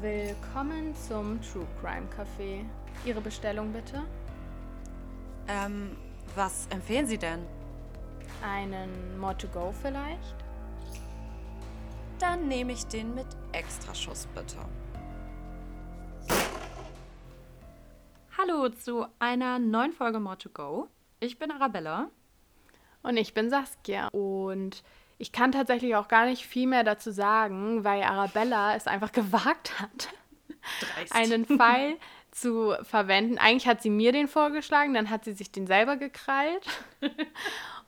Willkommen zum True Crime Café. Ihre Bestellung bitte? Ähm, was empfehlen Sie denn? Einen More to Go vielleicht? Dann nehme ich den mit Extraschuss bitte. Hallo zu einer neuen Folge More to Go. Ich bin Arabella. Und ich bin Saskia. Und ich kann tatsächlich auch gar nicht viel mehr dazu sagen, weil Arabella es einfach gewagt hat, Dreist. einen Fall zu verwenden. Eigentlich hat sie mir den vorgeschlagen, dann hat sie sich den selber gekrallt.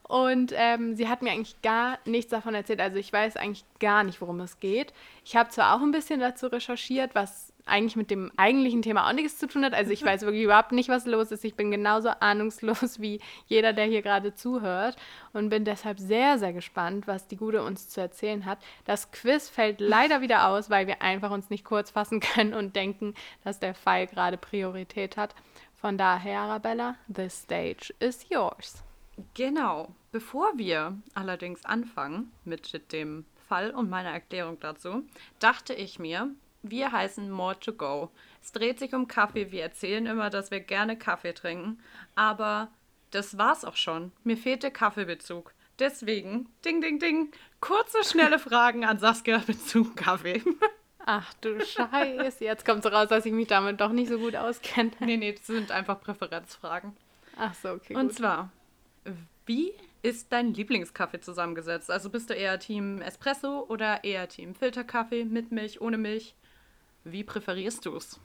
Und ähm, sie hat mir eigentlich gar nichts davon erzählt. Also ich weiß eigentlich gar nicht, worum es geht. Ich habe zwar auch ein bisschen dazu recherchiert, was eigentlich mit dem eigentlichen Thema auch nichts zu tun hat. Also ich weiß wirklich überhaupt nicht, was los ist. Ich bin genauso ahnungslos wie jeder, der hier gerade zuhört und bin deshalb sehr, sehr gespannt, was die Gute uns zu erzählen hat. Das Quiz fällt leider wieder aus, weil wir einfach uns nicht kurz fassen können und denken, dass der Fall gerade Priorität hat. Von daher, Arabella, the stage is yours. Genau. Bevor wir allerdings anfangen mit dem Fall und meiner Erklärung dazu, dachte ich mir, wir heißen More to Go. Es dreht sich um Kaffee. Wir erzählen immer, dass wir gerne Kaffee trinken. Aber das war's auch schon. Mir fehlt der Kaffeebezug. Deswegen, ding, ding, ding, kurze, schnelle Fragen an Saskia Bezug Kaffee. Ach du Scheiße, jetzt kommt so raus, dass ich mich damit doch nicht so gut auskenne. nee, nee, das sind einfach Präferenzfragen. Ach so, okay. Und gut. zwar, wie ist dein Lieblingskaffee zusammengesetzt? Also bist du eher Team Espresso oder eher Team Filterkaffee mit Milch, ohne Milch? Wie präferierst du es?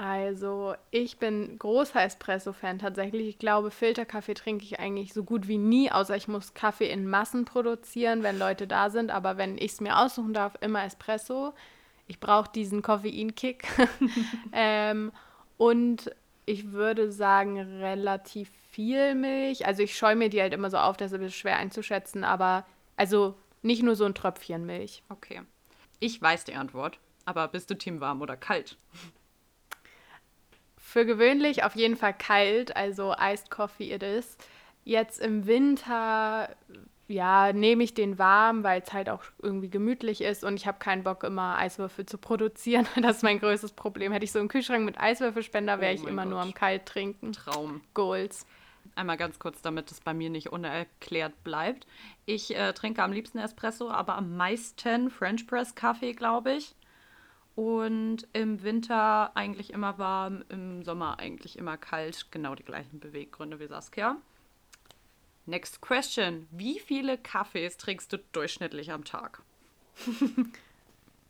Also, ich bin großer Espresso-Fan tatsächlich. Ich glaube, Filterkaffee trinke ich eigentlich so gut wie nie, außer ich muss Kaffee in Massen produzieren, wenn Leute da sind. Aber wenn ich es mir aussuchen darf, immer Espresso. Ich brauche diesen Koffeinkick. ähm, und ich würde sagen, relativ viel Milch. Also, ich scheue mir die halt immer so auf, das ist ein bisschen schwer einzuschätzen. Aber, also, nicht nur so ein Tröpfchen Milch. Okay. Ich weiß die Antwort, aber bist du Team warm oder kalt? Für gewöhnlich auf jeden Fall kalt, also Iced Coffee it is. Jetzt im Winter, ja, nehme ich den warm, weil es halt auch irgendwie gemütlich ist und ich habe keinen Bock, immer Eiswürfel zu produzieren. Das ist mein größtes Problem. Hätte ich so einen Kühlschrank mit Eiswürfelspender, wäre Oh ich immer Gott. nur am Kalt trinken. Traum. Goals. Einmal ganz kurz, damit es bei mir nicht unerklärt bleibt. Ich äh, trinke am liebsten Espresso, aber am meisten French Press Kaffee, glaube ich. Und im Winter eigentlich immer warm, im Sommer eigentlich immer kalt. Genau die gleichen Beweggründe wie Saskia. Next question. Wie viele Kaffees trinkst du durchschnittlich am Tag?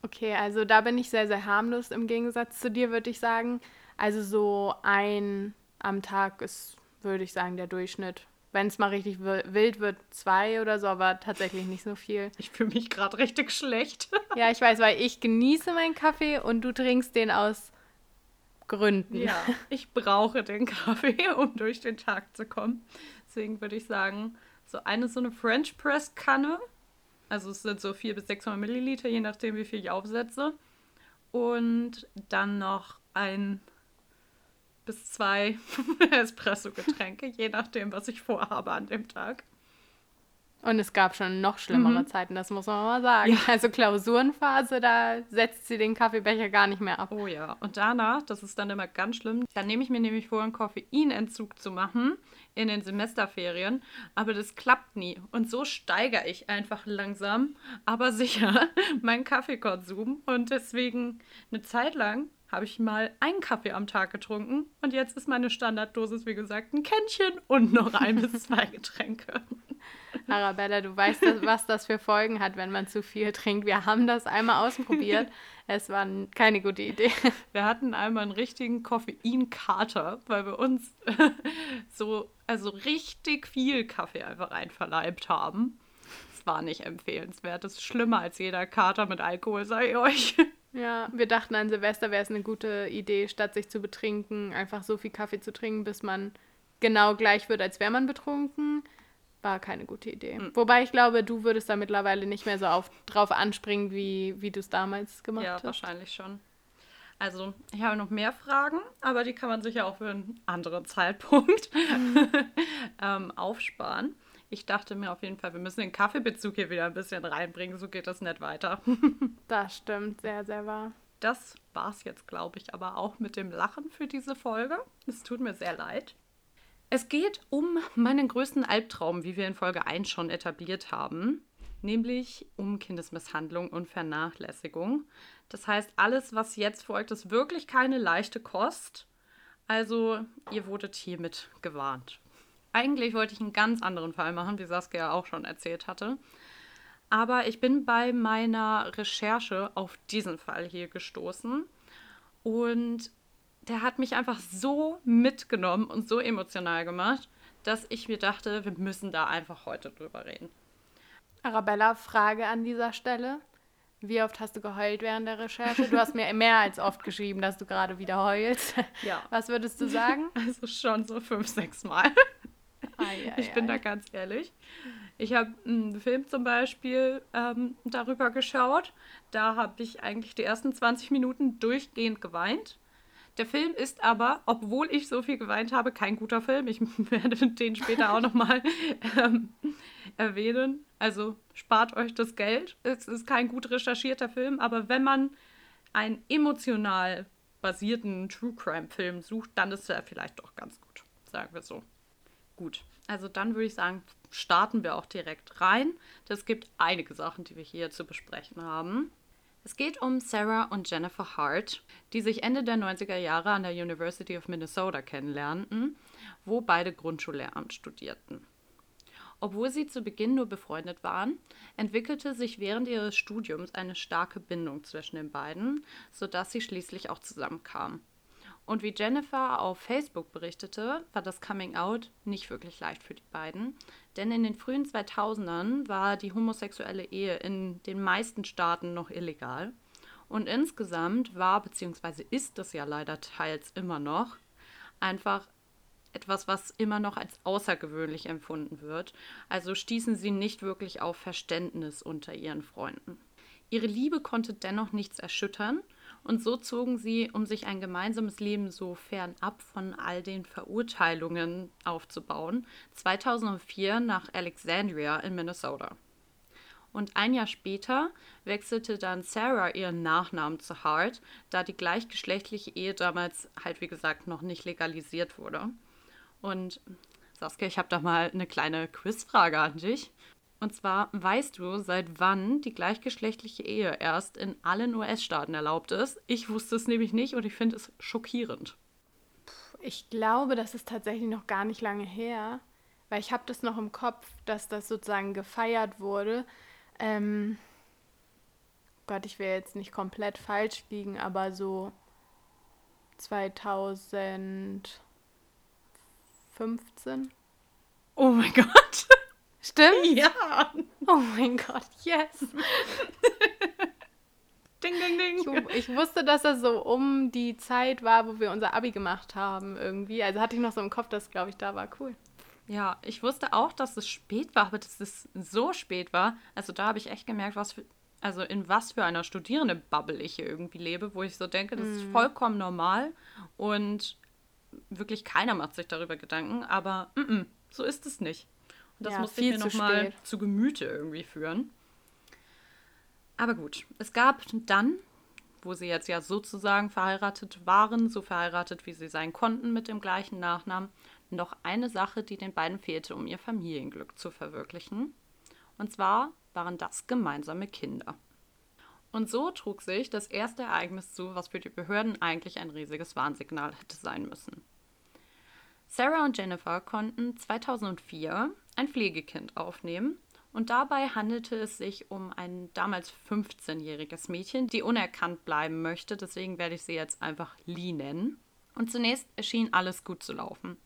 Okay, also da bin ich sehr, sehr harmlos im Gegensatz zu dir, würde ich sagen. Also so ein am Tag ist, würde ich sagen, der Durchschnitt. Wenn es mal richtig wi- wild wird, zwei oder so, aber tatsächlich nicht so viel. Ich fühle mich gerade richtig schlecht. Ja, ich weiß, weil ich genieße meinen Kaffee und du trinkst den aus Gründen. Ja, ich brauche den Kaffee, um durch den Tag zu kommen. Deswegen würde ich sagen, so eine so eine French Press Kanne. Also es sind so 400 bis 600 Milliliter, je nachdem, wie viel ich aufsetze. Und dann noch ein bis zwei Espresso-Getränke, je nachdem, was ich vorhabe an dem Tag. Und es gab schon noch schlimmere Zeiten, das muss man mal sagen. Ja. Also Klausurenphase, da setzt sie den Kaffeebecher gar nicht mehr ab. Oh ja, und danach, das ist dann immer ganz schlimm, dann nehme ich mir nämlich vor, einen Koffeinentzug zu machen in den Semesterferien, aber das klappt nie. Und so steigere ich einfach langsam, aber sicher meinen Kaffeekonsum. Und deswegen eine Zeit lang habe ich mal einen Kaffee am Tag getrunken und jetzt ist meine Standarddosis, wie gesagt, ein Kännchen und noch ein bis zwei Getränke. Arabella, du weißt, was das für Folgen hat, wenn man zu viel trinkt. Wir haben das einmal ausprobiert. Es war keine gute Idee. Wir hatten einmal einen richtigen Koffeinkater, weil wir uns so, also richtig viel Kaffee einfach einverleibt haben. Es war nicht empfehlenswert. Das ist schlimmer als jeder Kater mit Alkohol, sei ich euch. Ja, wir dachten an Silvester wäre es eine gute Idee, statt sich zu betrinken, einfach so viel Kaffee zu trinken, bis man genau gleich wird, als wäre man betrunken. War keine gute Idee. Wobei ich glaube, du würdest da mittlerweile nicht mehr so auf, drauf anspringen, wie, wie du es damals gemacht Ja, hast. wahrscheinlich schon. Also, ich habe noch mehr Fragen, aber die kann man sich ja auch für einen anderen Zeitpunkt ähm, aufsparen. Ich dachte mir auf jeden Fall, wir müssen den Kaffeebezug hier wieder ein bisschen reinbringen, so geht das nicht weiter. Das stimmt, sehr, sehr wahr. Das war es jetzt, glaube ich, aber auch mit dem Lachen für diese Folge. Es tut mir sehr leid. Es geht um meinen größten Albtraum, wie wir in Folge 1 schon etabliert haben, nämlich um Kindesmisshandlung und Vernachlässigung. Das heißt, alles, was jetzt folgt, ist wirklich keine leichte Kost. Also, ihr wurdet hiermit gewarnt. Eigentlich wollte ich einen ganz anderen Fall machen, wie Saskia auch schon erzählt hatte. Aber ich bin bei meiner Recherche auf diesen Fall hier gestoßen. Und der hat mich einfach so mitgenommen und so emotional gemacht, dass ich mir dachte, wir müssen da einfach heute drüber reden. Arabella, Frage an dieser Stelle. Wie oft hast du geheult während der Recherche? Du hast mir mehr als oft geschrieben, dass du gerade wieder heulst. Ja. Was würdest du sagen? Also schon so fünf, sechs Mal. Ai, ai, ich bin ai. da ganz ehrlich. Ich habe einen Film zum Beispiel ähm, darüber geschaut. Da habe ich eigentlich die ersten 20 Minuten durchgehend geweint. Der Film ist aber, obwohl ich so viel geweint habe, kein guter Film. Ich werde den später auch nochmal ähm, erwähnen. Also spart euch das Geld. Es ist kein gut recherchierter Film, aber wenn man einen emotional basierten True Crime Film sucht, dann ist er vielleicht doch ganz gut, sagen wir so. Gut, also dann würde ich sagen, starten wir auch direkt rein. Es gibt einige Sachen, die wir hier zu besprechen haben. Es geht um Sarah und Jennifer Hart, die sich Ende der 90er Jahre an der University of Minnesota kennenlernten, wo beide Grundschullehramt studierten. Obwohl sie zu Beginn nur befreundet waren, entwickelte sich während ihres Studiums eine starke Bindung zwischen den beiden, sodass sie schließlich auch zusammenkamen. Und wie Jennifer auf Facebook berichtete, war das Coming Out nicht wirklich leicht für die beiden, denn in den frühen 2000ern war die homosexuelle Ehe in den meisten Staaten noch illegal. Und insgesamt war bzw. ist es ja leider teils immer noch einfach etwas, was immer noch als außergewöhnlich empfunden wird. Also stießen sie nicht wirklich auf Verständnis unter ihren Freunden. Ihre Liebe konnte dennoch nichts erschüttern und so zogen sie, um sich ein gemeinsames Leben so fernab von all den Verurteilungen aufzubauen, 2004 nach Alexandria in Minnesota. Und ein Jahr später wechselte dann Sarah ihren Nachnamen zu Hart, da die gleichgeschlechtliche Ehe damals halt, wie gesagt, noch nicht legalisiert wurde. Und Saskia, ich habe da mal eine kleine Quizfrage an dich. Und zwar, weißt du, seit wann die gleichgeschlechtliche Ehe erst in allen US-Staaten erlaubt ist? Ich wusste es nämlich nicht und ich finde es schockierend. Ich glaube, das ist tatsächlich noch gar nicht lange her, weil ich habe das noch im Kopf, dass das sozusagen gefeiert wurde. Ähm, Gott, ich will jetzt nicht komplett falsch liegen, aber so 2015. Oh mein Gott. Stimmt? Ja. Oh mein Gott, yes. ding, ding, ding. Ich, ich, wusste, dass das so um die Zeit war, wo wir unser Abi gemacht haben irgendwie. Also hatte ich noch so im Kopf, dass, glaube ich, da war cool. Ja, ich wusste auch, dass es spät war, aber dass es so spät war. Also da habe ich echt gemerkt, was für, also in was für einer Studierende-Bubble ich hier irgendwie lebe, wo ich so denke, das ist mhm. vollkommen normal und wirklich keiner macht sich darüber Gedanken, aber mm -mm, so ist es nicht. Das ja, musste ich mir nochmal zu Gemüte irgendwie führen. Aber gut, es gab dann, wo sie jetzt ja sozusagen verheiratet waren, so verheiratet wie sie sein konnten mit dem gleichen Nachnamen, noch eine Sache, die den beiden fehlte, um ihr Familienglück zu verwirklichen. Und zwar waren das gemeinsame Kinder. Und so trug sich das erste Ereignis zu, was für die Behörden eigentlich ein riesiges Warnsignal hätte sein müssen. Sarah und Jennifer konnten 2004 ein Pflegekind aufnehmen. Und dabei handelte es sich um ein damals 15-jähriges Mädchen, die unerkannt bleiben möchte. Deswegen werde ich sie jetzt einfach Lee nennen. Und zunächst erschien alles gut zu laufen.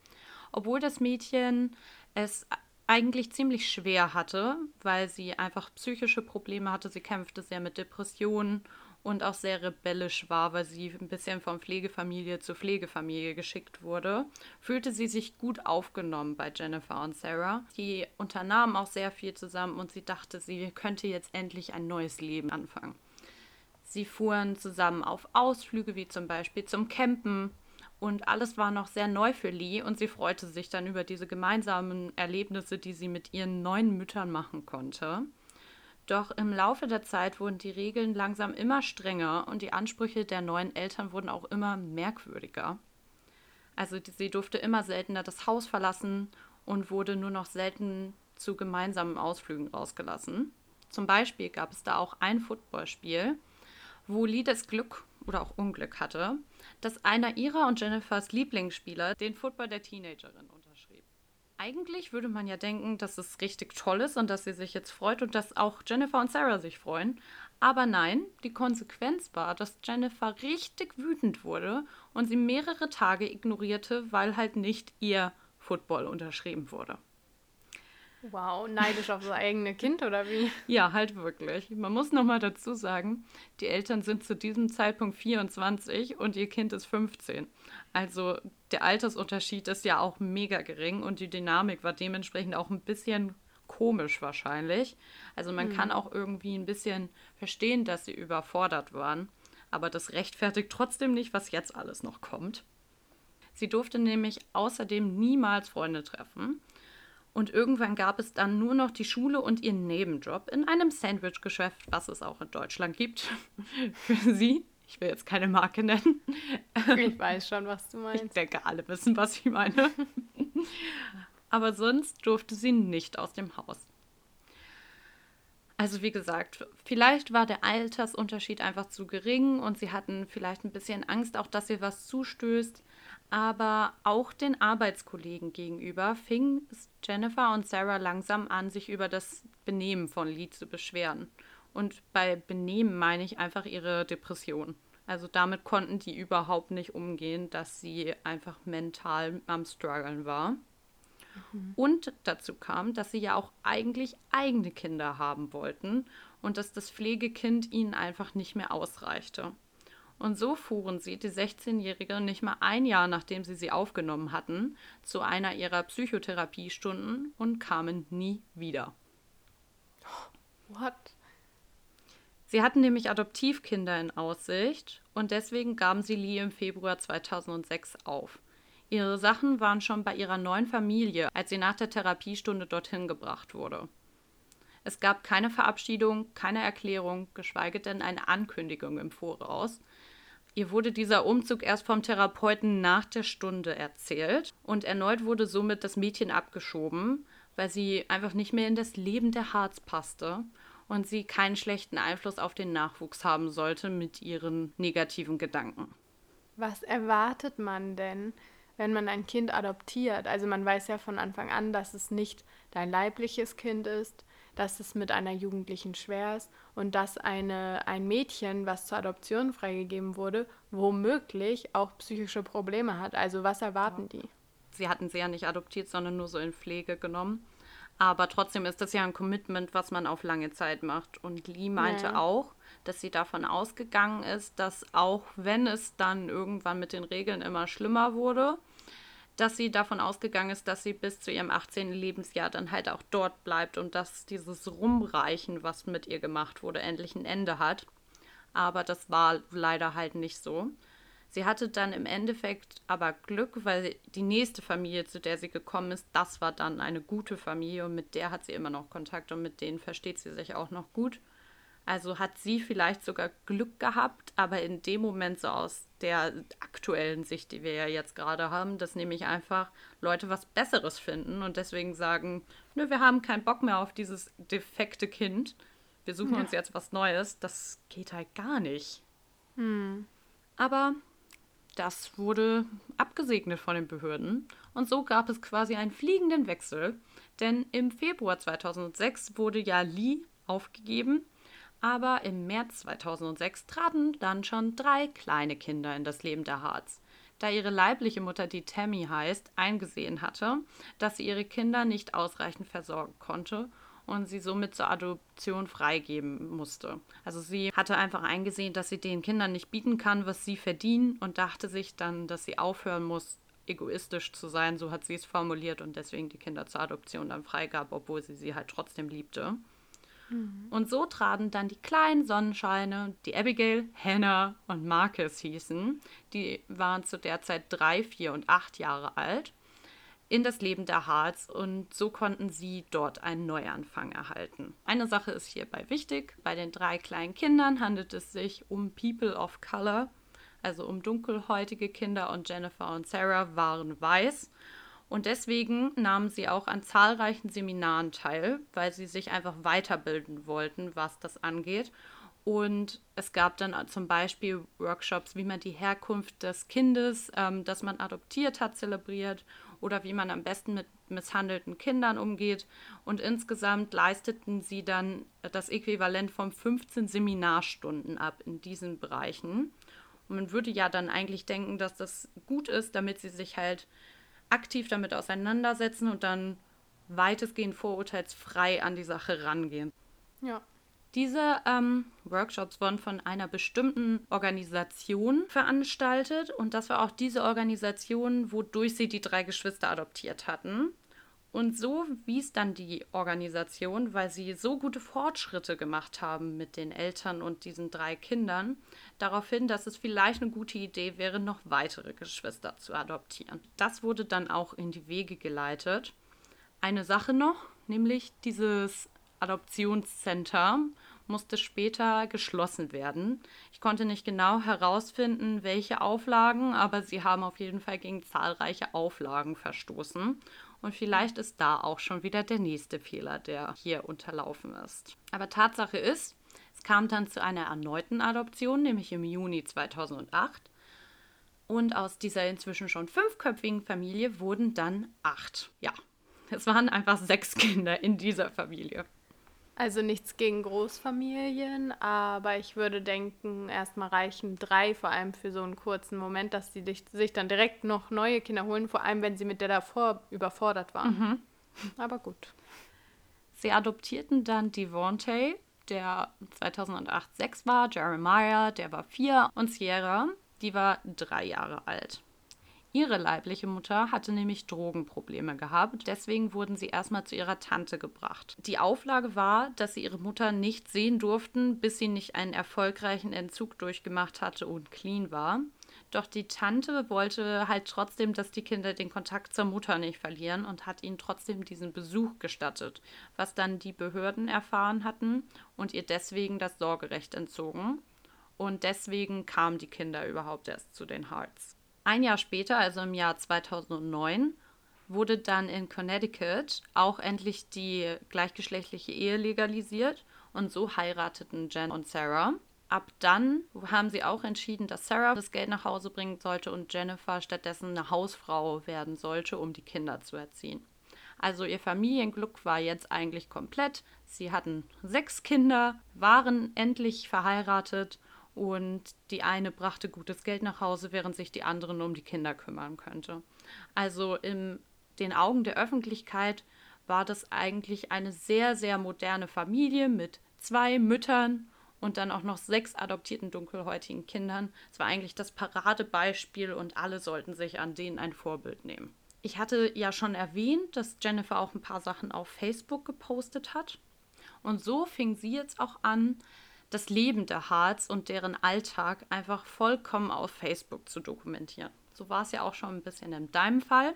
Obwohl das Mädchen es eigentlich ziemlich schwer hatte, weil sie einfach psychische Probleme hatte. Sie kämpfte sehr mit Depressionen und auch sehr rebellisch war, weil sie ein bisschen von Pflegefamilie zu Pflegefamilie geschickt wurde, fühlte sie sich gut aufgenommen bei Jennifer und Sarah. Die unternahmen auch sehr viel zusammen und sie dachte, sie könnte jetzt endlich ein neues Leben anfangen. Sie fuhren zusammen auf Ausflüge, wie zum Beispiel zum Campen. Und alles war noch sehr neu für Lee und sie freute sich dann über diese gemeinsamen Erlebnisse, die sie mit ihren neuen Müttern machen konnte. Doch im Laufe der Zeit wurden die Regeln langsam immer strenger und die Ansprüche der neuen Eltern wurden auch immer merkwürdiger. Also sie durfte immer seltener das Haus verlassen und wurde nur noch selten zu gemeinsamen Ausflügen rausgelassen. Zum Beispiel gab es da auch ein Footballspiel, wo Lee das Glück oder auch Unglück hatte, dass einer ihrer und Jennifers Lieblingsspieler den Football der Teenagerin. Eigentlich würde man ja denken, dass es richtig toll ist und dass sie sich jetzt freut und dass auch Jennifer und Sarah sich freuen. Aber nein, die Konsequenz war, dass Jennifer richtig wütend wurde und sie mehrere Tage ignorierte, weil halt nicht ihr Football unterschrieben wurde. Wow, neidisch auf das eigene Kind oder wie? Ja, halt wirklich. Man muss nochmal dazu sagen, die Eltern sind zu diesem Zeitpunkt 24 und ihr Kind ist 15. Also der Altersunterschied ist ja auch mega gering und die Dynamik war dementsprechend auch ein bisschen komisch wahrscheinlich. Also man hm. kann auch irgendwie ein bisschen verstehen, dass sie überfordert waren. Aber das rechtfertigt trotzdem nicht, was jetzt alles noch kommt. Sie durfte nämlich außerdem niemals Freunde treffen und irgendwann gab es dann nur noch die Schule und ihren Nebenjob in einem Sandwich-Geschäft, was es auch in Deutschland gibt, für sie. Ich will jetzt keine Marke nennen. Ich weiß schon, was du meinst. Ich denke, alle wissen, was ich meine. Aber sonst durfte sie nicht aus dem Haus. Also wie gesagt, vielleicht war der Altersunterschied einfach zu gering und sie hatten vielleicht ein bisschen Angst, auch dass ihr was zustößt aber auch den Arbeitskollegen gegenüber fing Jennifer und Sarah langsam an, sich über das Benehmen von Lee zu beschweren. Und bei Benehmen meine ich einfach ihre Depression. Also damit konnten die überhaupt nicht umgehen, dass sie einfach mental am struggeln war. Mhm. Und dazu kam, dass sie ja auch eigentlich eigene Kinder haben wollten und dass das Pflegekind ihnen einfach nicht mehr ausreichte. Und so fuhren sie, die 16-Jährige, nicht mal ein Jahr nachdem sie sie aufgenommen hatten, zu einer ihrer Psychotherapiestunden und kamen nie wieder. What? Sie hatten nämlich Adoptivkinder in Aussicht und deswegen gaben sie Lee im Februar 2006 auf. Ihre Sachen waren schon bei ihrer neuen Familie, als sie nach der Therapiestunde dorthin gebracht wurde. Es gab keine Verabschiedung, keine Erklärung, geschweige denn eine Ankündigung im Voraus, Ihr wurde dieser Umzug erst vom Therapeuten nach der Stunde erzählt und erneut wurde somit das Mädchen abgeschoben, weil sie einfach nicht mehr in das Leben der Harz passte und sie keinen schlechten Einfluss auf den Nachwuchs haben sollte mit ihren negativen Gedanken. Was erwartet man denn, wenn man ein Kind adoptiert? Also man weiß ja von Anfang an, dass es nicht dein leibliches Kind ist, dass es mit einer Jugendlichen schwer ist und dass eine, ein Mädchen, was zur Adoption freigegeben wurde, womöglich auch psychische Probleme hat. Also was erwarten die? Sie hatten sie ja nicht adoptiert, sondern nur so in Pflege genommen. Aber trotzdem ist das ja ein Commitment, was man auf lange Zeit macht. Und Lee meinte ja. auch, dass sie davon ausgegangen ist, dass auch wenn es dann irgendwann mit den Regeln immer schlimmer wurde, dass sie davon ausgegangen ist, dass sie bis zu ihrem 18. Lebensjahr dann halt auch dort bleibt und dass dieses Rumreichen, was mit ihr gemacht wurde, endlich ein Ende hat. Aber das war leider halt nicht so. Sie hatte dann im Endeffekt aber Glück, weil die nächste Familie, zu der sie gekommen ist, das war dann eine gute Familie und mit der hat sie immer noch Kontakt und mit denen versteht sie sich auch noch gut. Also hat sie vielleicht sogar Glück gehabt, aber in dem Moment so aus der aktuellen Sicht, die wir ja jetzt gerade haben, dass nämlich einfach Leute was Besseres finden und deswegen sagen, nö, wir haben keinen Bock mehr auf dieses defekte Kind. Wir suchen ja. uns jetzt was Neues. Das geht halt gar nicht. Hm. Aber das wurde abgesegnet von den Behörden und so gab es quasi einen fliegenden Wechsel, denn im Februar 2006 wurde ja Lee aufgegeben aber im März 2006 traten dann schon drei kleine Kinder in das Leben der Harts. Da ihre leibliche Mutter, die Tammy heißt, eingesehen hatte, dass sie ihre Kinder nicht ausreichend versorgen konnte und sie somit zur Adoption freigeben musste. Also sie hatte einfach eingesehen, dass sie den Kindern nicht bieten kann, was sie verdienen und dachte sich dann, dass sie aufhören muss, egoistisch zu sein, so hat sie es formuliert und deswegen die Kinder zur Adoption dann freigab, obwohl sie sie halt trotzdem liebte. Und so traten dann die kleinen Sonnenscheine, die Abigail, Hannah und Marcus hießen. Die waren zu der Zeit drei, vier und acht Jahre alt. in das Leben der Harts und so konnten sie dort einen Neuanfang erhalten. Eine Sache ist hierbei wichtig. Bei den drei kleinen Kindern handelt es sich um People of Color, also um dunkelhäutige Kinder und Jennifer und Sarah waren weiß. Und deswegen nahmen sie auch an zahlreichen Seminaren teil, weil sie sich einfach weiterbilden wollten, was das angeht. Und es gab dann zum Beispiel Workshops, wie man die Herkunft des Kindes, ähm, das man adoptiert hat, zelebriert oder wie man am besten mit misshandelten Kindern umgeht. Und insgesamt leisteten sie dann das Äquivalent von 15 Seminarstunden ab in diesen Bereichen. Und man würde ja dann eigentlich denken, dass das gut ist, damit sie sich halt aktiv damit auseinandersetzen und dann weitestgehend vorurteilsfrei an die Sache rangehen. Ja. Diese ähm, Workshops wurden von einer bestimmten Organisation veranstaltet und das war auch diese Organisation, wodurch sie die drei Geschwister adoptiert hatten. Und so wies dann die Organisation, weil sie so gute Fortschritte gemacht haben mit den Eltern und diesen drei Kindern, darauf hin, dass es vielleicht eine gute Idee wäre, noch weitere Geschwister zu adoptieren. Das wurde dann auch in die Wege geleitet. Eine Sache noch, nämlich dieses Adoptionscenter musste später geschlossen werden. Ich konnte nicht genau herausfinden, welche Auflagen, aber sie haben auf jeden Fall gegen zahlreiche Auflagen verstoßen. Und vielleicht ist da auch schon wieder der nächste Fehler, der hier unterlaufen ist. Aber Tatsache ist, es kam dann zu einer erneuten Adoption, nämlich im Juni 2008. Und aus dieser inzwischen schon fünfköpfigen Familie wurden dann acht. Ja, es waren einfach sechs Kinder in dieser Familie. Also nichts gegen Großfamilien, aber ich würde denken, erstmal reichen drei, vor allem für so einen kurzen Moment, dass sie sich dann direkt noch neue Kinder holen, vor allem wenn sie mit der davor überfordert waren. Mhm. Aber gut. Sie adoptierten dann Devontae, der 2008 sechs war, Jeremiah, der war vier und Sierra, die war drei Jahre alt. Ihre leibliche Mutter hatte nämlich Drogenprobleme gehabt, deswegen wurden sie erstmal zu ihrer Tante gebracht. Die Auflage war, dass sie ihre Mutter nicht sehen durften, bis sie nicht einen erfolgreichen Entzug durchgemacht hatte und clean war. Doch die Tante wollte halt trotzdem, dass die Kinder den Kontakt zur Mutter nicht verlieren und hat ihnen trotzdem diesen Besuch gestattet, was dann die Behörden erfahren hatten und ihr deswegen das Sorgerecht entzogen. Und deswegen kamen die Kinder überhaupt erst zu den Hearts. Ein Jahr später, also im Jahr 2009, wurde dann in Connecticut auch endlich die gleichgeschlechtliche Ehe legalisiert und so heirateten Jen und Sarah. Ab dann haben sie auch entschieden, dass Sarah das Geld nach Hause bringen sollte und Jennifer stattdessen eine Hausfrau werden sollte, um die Kinder zu erziehen. Also ihr Familienglück war jetzt eigentlich komplett. Sie hatten sechs Kinder, waren endlich verheiratet und die eine brachte gutes Geld nach Hause, während sich die andere nur um die Kinder kümmern könnte. Also in den Augen der Öffentlichkeit war das eigentlich eine sehr, sehr moderne Familie mit zwei Müttern und dann auch noch sechs adoptierten dunkelhäutigen Kindern. Es war eigentlich das Paradebeispiel und alle sollten sich an denen ein Vorbild nehmen. Ich hatte ja schon erwähnt, dass Jennifer auch ein paar Sachen auf Facebook gepostet hat. Und so fing sie jetzt auch an, das Leben der Harz und deren Alltag einfach vollkommen auf Facebook zu dokumentieren. So war es ja auch schon ein bisschen in deinem Fall.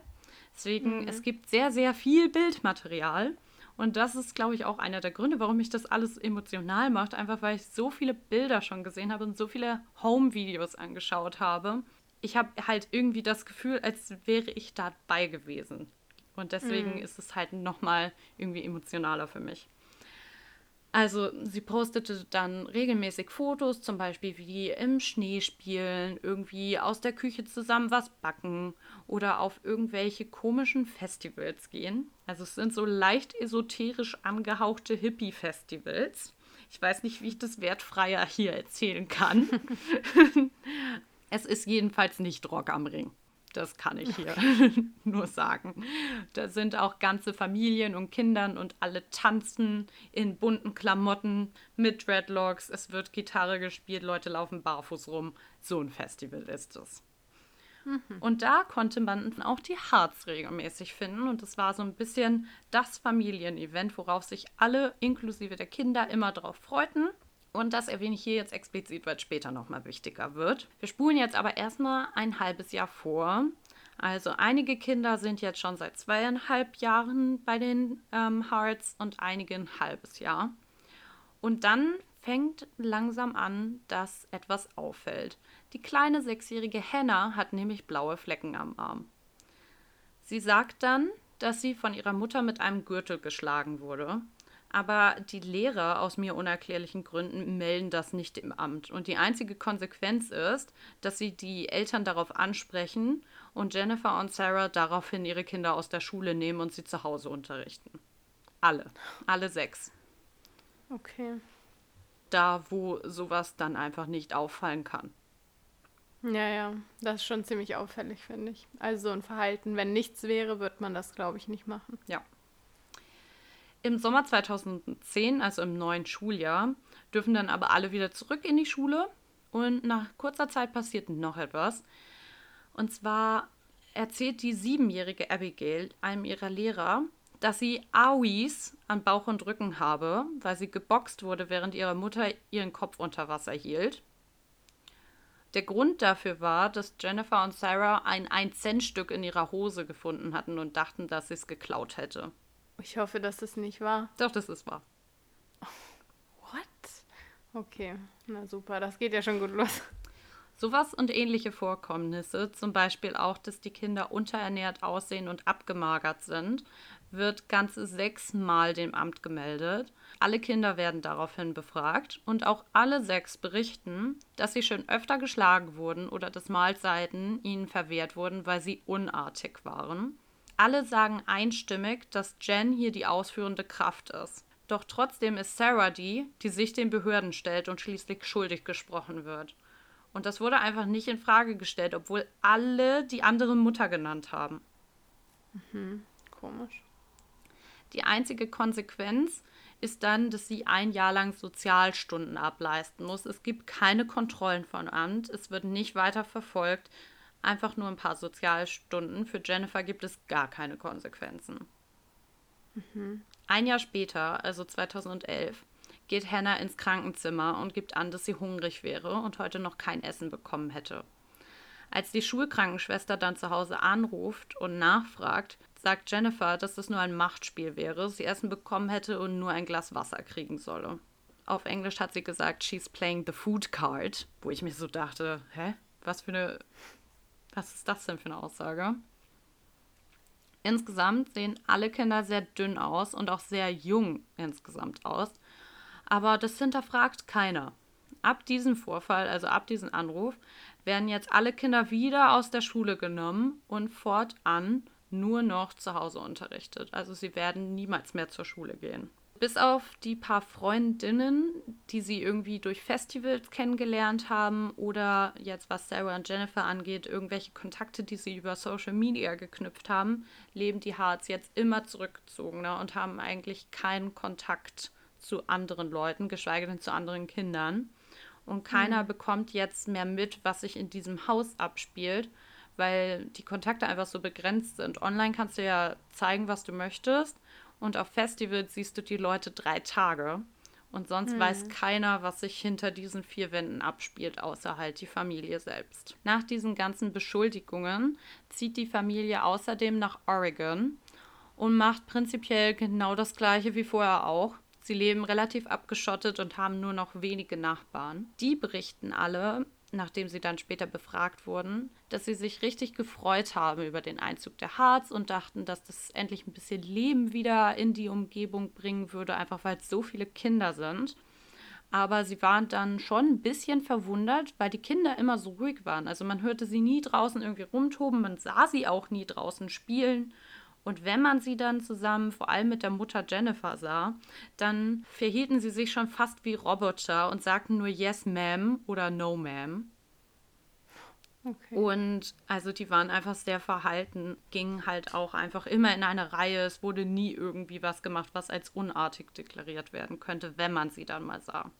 Deswegen, mhm. es gibt sehr, sehr viel Bildmaterial. Und das ist, glaube ich, auch einer der Gründe, warum mich das alles emotional macht. Einfach weil ich so viele Bilder schon gesehen habe und so viele Home-Videos angeschaut habe. Ich habe halt irgendwie das Gefühl, als wäre ich dabei gewesen. Und deswegen mhm. ist es halt nochmal irgendwie emotionaler für mich. Also sie postete dann regelmäßig Fotos, zum Beispiel wie die im Schnee spielen, irgendwie aus der Küche zusammen was backen oder auf irgendwelche komischen Festivals gehen. Also es sind so leicht esoterisch angehauchte Hippie-Festivals. Ich weiß nicht, wie ich das wertfreier hier erzählen kann. es ist jedenfalls nicht Rock am Ring. Das kann ich hier nur sagen. Da sind auch ganze Familien und Kindern und alle tanzen in bunten Klamotten mit Dreadlocks. Es wird Gitarre gespielt, Leute laufen barfuß rum. So ein Festival ist es. Mhm. Und da konnte man auch die Harz regelmäßig finden. Und das war so ein bisschen das Familienevent, worauf sich alle, inklusive der Kinder, immer drauf freuten. Und das erwähne ich hier jetzt explizit, weil es später nochmal wichtiger wird. Wir spulen jetzt aber erstmal ein halbes Jahr vor. Also einige Kinder sind jetzt schon seit zweieinhalb Jahren bei den ähm, Hearts und einige ein halbes Jahr. Und dann fängt langsam an, dass etwas auffällt. Die kleine sechsjährige Hannah hat nämlich blaue Flecken am Arm. Sie sagt dann, dass sie von ihrer Mutter mit einem Gürtel geschlagen wurde. Aber die Lehrer aus mir unerklärlichen Gründen melden das nicht im Amt. Und die einzige Konsequenz ist, dass sie die Eltern darauf ansprechen und Jennifer und Sarah daraufhin ihre Kinder aus der Schule nehmen und sie zu Hause unterrichten. Alle. Alle sechs. Okay. Da, wo sowas dann einfach nicht auffallen kann. Ja, ja, das ist schon ziemlich auffällig, finde ich. Also so ein Verhalten, wenn nichts wäre, wird man das, glaube ich, nicht machen. Ja. Im Sommer 2010, also im neuen Schuljahr, dürfen dann aber alle wieder zurück in die Schule. Und nach kurzer Zeit passiert noch etwas. Und zwar erzählt die siebenjährige Abigail einem ihrer Lehrer, dass sie Aois an Bauch und Rücken habe, weil sie geboxt wurde, während ihre Mutter ihren Kopf unter Wasser hielt. Der Grund dafür war, dass Jennifer und Sarah ein 1-Cent-Stück in ihrer Hose gefunden hatten und dachten, dass sie es geklaut hätte. Ich hoffe, dass das nicht wahr. Doch, das ist wahr. What? Okay, na super, das geht ja schon gut los. Sowas und ähnliche Vorkommnisse, zum Beispiel auch, dass die Kinder unterernährt aussehen und abgemagert sind, wird ganze sechsmal dem Amt gemeldet. Alle Kinder werden daraufhin befragt und auch alle sechs berichten, dass sie schon öfter geschlagen wurden oder dass Mahlzeiten ihnen verwehrt wurden, weil sie unartig waren. Alle sagen einstimmig, dass Jen hier die ausführende Kraft ist. Doch trotzdem ist Sarah die, die sich den Behörden stellt und schließlich schuldig gesprochen wird. Und das wurde einfach nicht in Frage gestellt, obwohl alle die andere Mutter genannt haben. Mhm, komisch. Die einzige Konsequenz ist dann, dass sie ein Jahr lang Sozialstunden ableisten muss. Es gibt keine Kontrollen von Amt, es wird nicht weiter verfolgt, einfach nur ein paar Sozialstunden. Für Jennifer gibt es gar keine Konsequenzen. Mhm. Ein Jahr später, also 2011, geht Hannah ins Krankenzimmer und gibt an, dass sie hungrig wäre und heute noch kein Essen bekommen hätte. Als die Schulkrankenschwester dann zu Hause anruft und nachfragt, sagt Jennifer, dass das nur ein Machtspiel wäre, sie Essen bekommen hätte und nur ein Glas Wasser kriegen solle. Auf Englisch hat sie gesagt, she's playing the food card, wo ich mir so dachte, hä? Was für eine. Was ist das denn für eine Aussage? Insgesamt sehen alle Kinder sehr dünn aus und auch sehr jung insgesamt aus. Aber das hinterfragt keiner. Ab diesem Vorfall, also ab diesem Anruf, werden jetzt alle Kinder wieder aus der Schule genommen und fortan nur noch zu Hause unterrichtet. Also sie werden niemals mehr zur Schule gehen. Bis auf die paar Freundinnen, die sie irgendwie durch Festivals kennengelernt haben oder jetzt was Sarah und Jennifer angeht, irgendwelche Kontakte, die sie über Social Media geknüpft haben, leben die Hearts jetzt immer zurückgezogener und haben eigentlich keinen Kontakt zu anderen Leuten, geschweige denn zu anderen Kindern. Und keiner mhm. bekommt jetzt mehr mit, was sich in diesem Haus abspielt weil die Kontakte einfach so begrenzt sind. Online kannst du ja zeigen, was du möchtest und auf Festivals siehst du die Leute drei Tage. Und sonst hm. weiß keiner, was sich hinter diesen vier Wänden abspielt, außer halt die Familie selbst. Nach diesen ganzen Beschuldigungen zieht die Familie außerdem nach Oregon und macht prinzipiell genau das gleiche wie vorher auch. Sie leben relativ abgeschottet und haben nur noch wenige Nachbarn. Die berichten alle, nachdem sie dann später befragt wurden, dass sie sich richtig gefreut haben über den Einzug der Harz und dachten, dass das endlich ein bisschen Leben wieder in die Umgebung bringen würde, einfach weil es so viele Kinder sind. Aber sie waren dann schon ein bisschen verwundert, weil die Kinder immer so ruhig waren. Also man hörte sie nie draußen irgendwie rumtoben, man sah sie auch nie draußen spielen. Und wenn man sie dann zusammen, vor allem mit der Mutter Jennifer sah, dann verhielten sie sich schon fast wie Roboter und sagten nur Yes, Ma'am oder No, Ma'am. Okay. Und also die waren einfach sehr verhalten, gingen halt auch einfach immer in eine Reihe. Es wurde nie irgendwie was gemacht, was als unartig deklariert werden könnte, wenn man sie dann mal sah.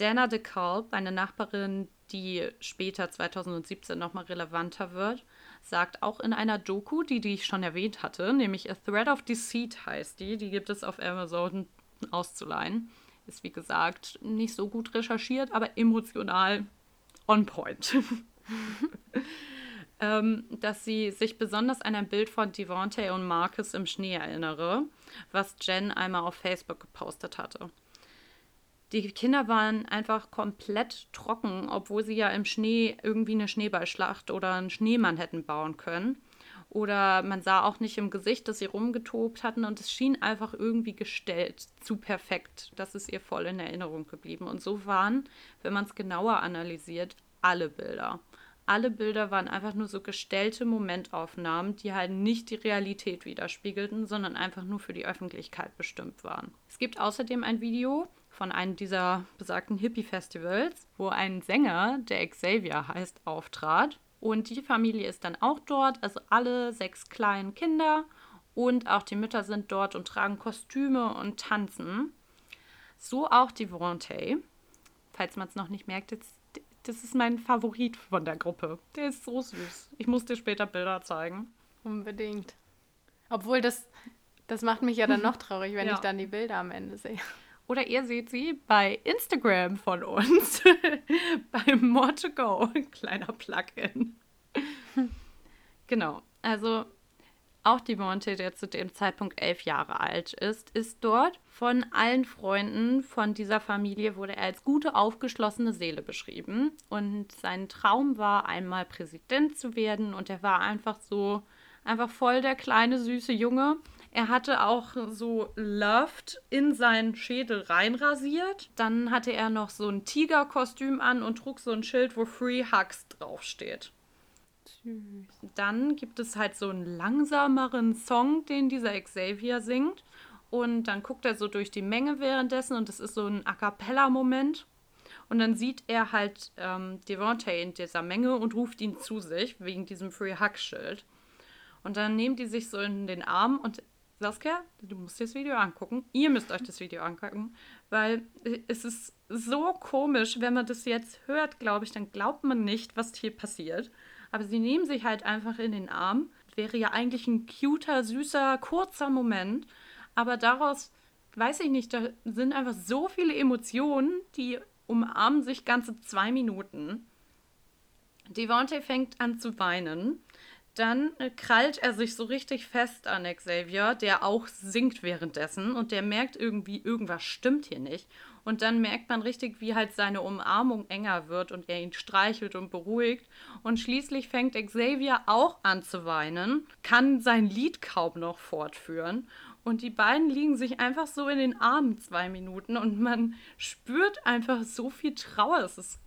Dana de Kalb, eine Nachbarin, die später 2017 nochmal relevanter wird, sagt auch in einer Doku, die, die ich schon erwähnt hatte, nämlich A Thread of Deceit heißt die, die gibt es auf Amazon auszuleihen. Ist wie gesagt nicht so gut recherchiert, aber emotional on point. ähm, dass sie sich besonders an ein Bild von Devontae und Marcus im Schnee erinnere, was Jen einmal auf Facebook gepostet hatte. Die Kinder waren einfach komplett trocken, obwohl sie ja im Schnee irgendwie eine Schneeballschlacht oder einen Schneemann hätten bauen können. Oder man sah auch nicht im Gesicht, dass sie rumgetobt hatten und es schien einfach irgendwie gestellt, zu perfekt. Das ist ihr voll in Erinnerung geblieben. Und so waren, wenn man es genauer analysiert, alle Bilder alle Bilder waren einfach nur so gestellte Momentaufnahmen, die halt nicht die Realität widerspiegelten, sondern einfach nur für die Öffentlichkeit bestimmt waren. Es gibt außerdem ein Video von einem dieser besagten Hippie-Festivals, wo ein Sänger, der Xavier heißt, auftrat. Und die Familie ist dann auch dort, also alle sechs kleinen Kinder und auch die Mütter sind dort und tragen Kostüme und tanzen. So auch die Devontae. Falls man es noch nicht merkt, jetzt das ist mein Favorit von der Gruppe. Der ist so süß. Ich muss dir später Bilder zeigen. Unbedingt. Obwohl das, das macht mich ja dann noch traurig, wenn ja. ich dann die Bilder am Ende sehe. Oder ihr seht sie bei Instagram von uns. bei More to Go. Kleiner Plugin. genau. Also auch die Monte, der zu dem Zeitpunkt elf Jahre alt ist, ist dort. Von allen Freunden von dieser Familie wurde er als gute, aufgeschlossene Seele beschrieben. Und sein Traum war, einmal Präsident zu werden. Und er war einfach so, einfach voll der kleine, süße Junge. Er hatte auch so Loved in seinen Schädel reinrasiert. Dann hatte er noch so ein Tigerkostüm an und trug so ein Schild, wo Free Hugs draufsteht. Süß. Dann gibt es halt so einen langsameren Song, den dieser Xavier singt. Und dann guckt er so durch die Menge währenddessen und es ist so ein A cappella-Moment. Und dann sieht er halt ähm, Devontae in dieser Menge und ruft ihn zu sich wegen diesem Free Hug-Schild. Und dann nehmen die sich so in den Arm und Saskia, du musst dir das Video angucken. Ihr müsst euch das Video angucken, weil es ist so komisch, wenn man das jetzt hört, glaube ich, dann glaubt man nicht, was hier passiert. Aber sie nehmen sich halt einfach in den Arm. Wäre ja eigentlich ein cuter, süßer, kurzer Moment. Aber daraus, weiß ich nicht, da sind einfach so viele Emotionen, die umarmen sich ganze zwei Minuten. Devontae fängt an zu weinen. Dann äh, krallt er sich so richtig fest an Xavier, der auch singt währenddessen und der merkt irgendwie, irgendwas stimmt hier nicht. Und dann merkt man richtig, wie halt seine Umarmung enger wird und er ihn streichelt und beruhigt. Und schließlich fängt Xavier auch an zu weinen, kann sein Lied kaum noch fortführen. Und die beiden liegen sich einfach so in den Armen zwei Minuten und man spürt einfach so viel Trauer. Es ist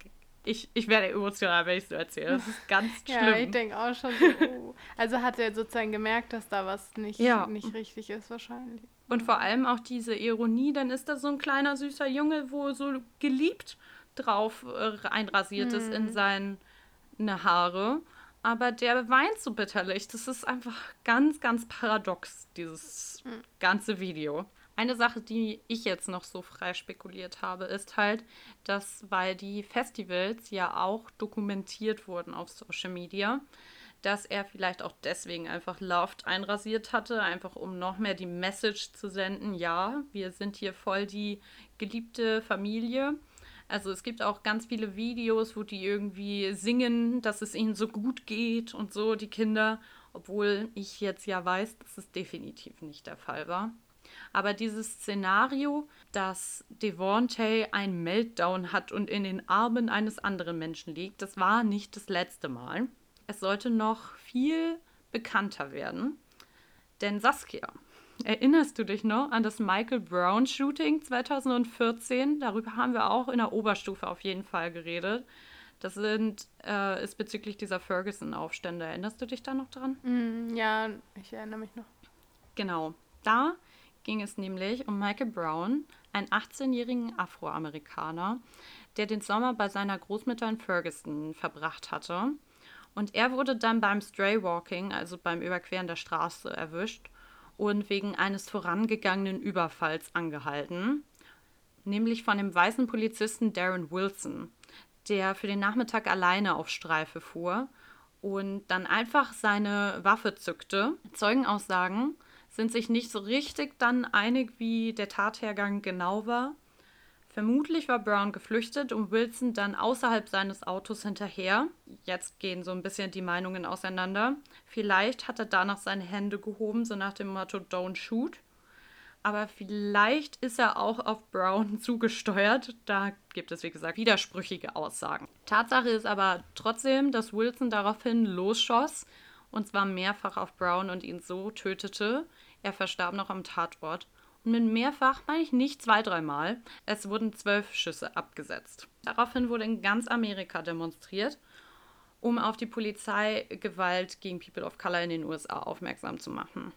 ich, ich werde emotional, wenn ich so erzähle. Das ist ganz schlimm. Ja, ich denke auch schon so. Oh. Also hat er sozusagen gemerkt, dass da was nicht, ja. nicht richtig ist, wahrscheinlich. Und vor allem auch diese Ironie, dann ist da so ein kleiner süßer Junge, wo so geliebt drauf äh, einrasiert hm. ist in hm. seine Haare. Aber der weint so bitterlich. Das ist einfach ganz, ganz paradox, dieses hm. ganze Video. Eine Sache, die ich jetzt noch so frei spekuliert habe, ist halt, dass, weil die Festivals ja auch dokumentiert wurden auf Social Media, dass er vielleicht auch deswegen einfach Loved einrasiert hatte, einfach um noch mehr die Message zu senden, ja, wir sind hier voll die geliebte Familie. Also es gibt auch ganz viele Videos, wo die irgendwie singen, dass es ihnen so gut geht und so, die Kinder, obwohl ich jetzt ja weiß, dass es definitiv nicht der Fall war. Aber dieses Szenario, dass Devontae einen Meltdown hat und in den Armen eines anderen Menschen liegt, das war nicht das letzte Mal es sollte noch viel bekannter werden. Denn Saskia, erinnerst du dich noch an das Michael Brown Shooting 2014? Darüber haben wir auch in der Oberstufe auf jeden Fall geredet. Das sind, äh, ist bezüglich dieser Ferguson-Aufstände. Erinnerst du dich da noch dran? Mm, ja, ich erinnere mich noch. Genau. Da ging es nämlich um Michael Brown, einen 18-jährigen Afroamerikaner, der den Sommer bei seiner Großmutter in Ferguson verbracht hatte. Und er wurde dann beim Straywalking, also beim Überqueren der Straße, erwischt und wegen eines vorangegangenen Überfalls angehalten, nämlich von dem weißen Polizisten Darren Wilson, der für den Nachmittag alleine auf Streife fuhr und dann einfach seine Waffe zückte. Zeugenaussagen sind sich nicht so richtig dann einig, wie der Tathergang genau war. Vermutlich war Brown geflüchtet und Wilson dann außerhalb seines Autos hinterher. jetzt gehen so ein bisschen die Meinungen auseinander. Vielleicht hat er danach seine Hände gehoben, so nach dem Motto Don't shoot. Aber vielleicht ist er auch auf Brown zugesteuert. Da gibt es, wie gesagt, widersprüchige Aussagen. Tatsache ist aber trotzdem, dass Wilson daraufhin losschoss und zwar mehrfach auf Brown und ihn so tötete. Er verstarb noch am Tatort. Und mit mehrfach meine ich nicht zwei, dreimal. Es wurden zwölf Schüsse abgesetzt. Daraufhin wurde in ganz Amerika demonstriert, um auf die Polizeigewalt gegen People of Color in den USA aufmerksam zu machen.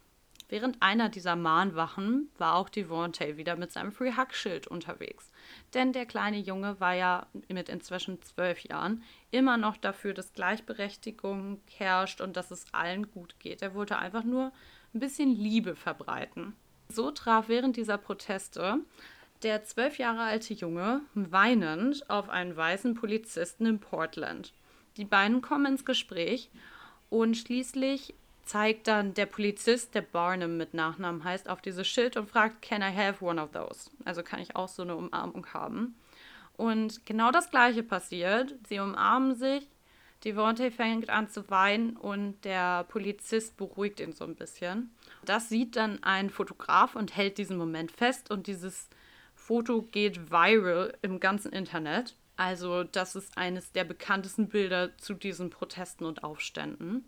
Während einer dieser Mahnwachen war auch Devontae wieder mit seinem Free Hug Schild unterwegs. Denn der kleine Junge war ja mit inzwischen zwölf Jahren immer noch dafür, dass Gleichberechtigung herrscht und dass es allen gut geht. Er wollte einfach nur ein bisschen Liebe verbreiten. So traf während dieser Proteste der zwölf Jahre alte Junge weinend auf einen weißen Polizisten in Portland. Die beiden kommen ins Gespräch und schließlich zeigt dann der Polizist, der Barnum mit Nachnamen heißt, auf dieses Schild und fragt, can I have one of those? Also kann ich auch so eine Umarmung haben. Und genau das gleiche passiert. Sie umarmen sich, Devontae fängt an zu weinen und der Polizist beruhigt ihn so ein bisschen. Das sieht dann ein Fotograf und hält diesen Moment fest und dieses Foto geht viral im ganzen Internet. Also das ist eines der bekanntesten Bilder zu diesen Protesten und Aufständen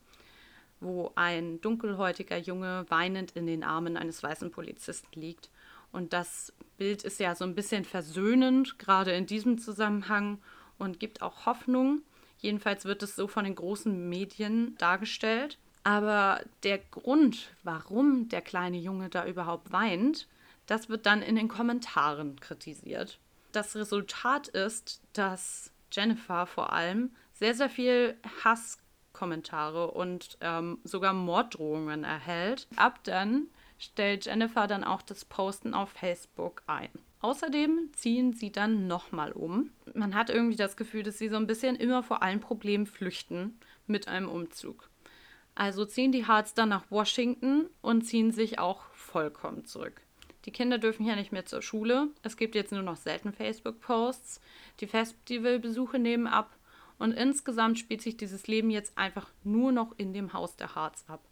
wo ein dunkelhäutiger Junge weinend in den Armen eines weißen Polizisten liegt. Und das Bild ist ja so ein bisschen versöhnend, gerade in diesem Zusammenhang, und gibt auch Hoffnung. Jedenfalls wird es so von den großen Medien dargestellt. Aber der Grund, warum der kleine Junge da überhaupt weint, das wird dann in den Kommentaren kritisiert. Das Resultat ist, dass Jennifer vor allem sehr, sehr viel Hass Kommentare und ähm, sogar Morddrohungen erhält. Ab dann stellt Jennifer dann auch das Posten auf Facebook ein. Außerdem ziehen sie dann nochmal um. Man hat irgendwie das Gefühl, dass sie so ein bisschen immer vor allen Problemen flüchten mit einem Umzug. Also ziehen die Harts dann nach Washington und ziehen sich auch vollkommen zurück. Die Kinder dürfen hier nicht mehr zur Schule. Es gibt jetzt nur noch selten Facebook-Posts. Die Festivalbesuche nehmen ab und insgesamt spielt sich dieses Leben jetzt einfach nur noch in dem Haus der Harz ab.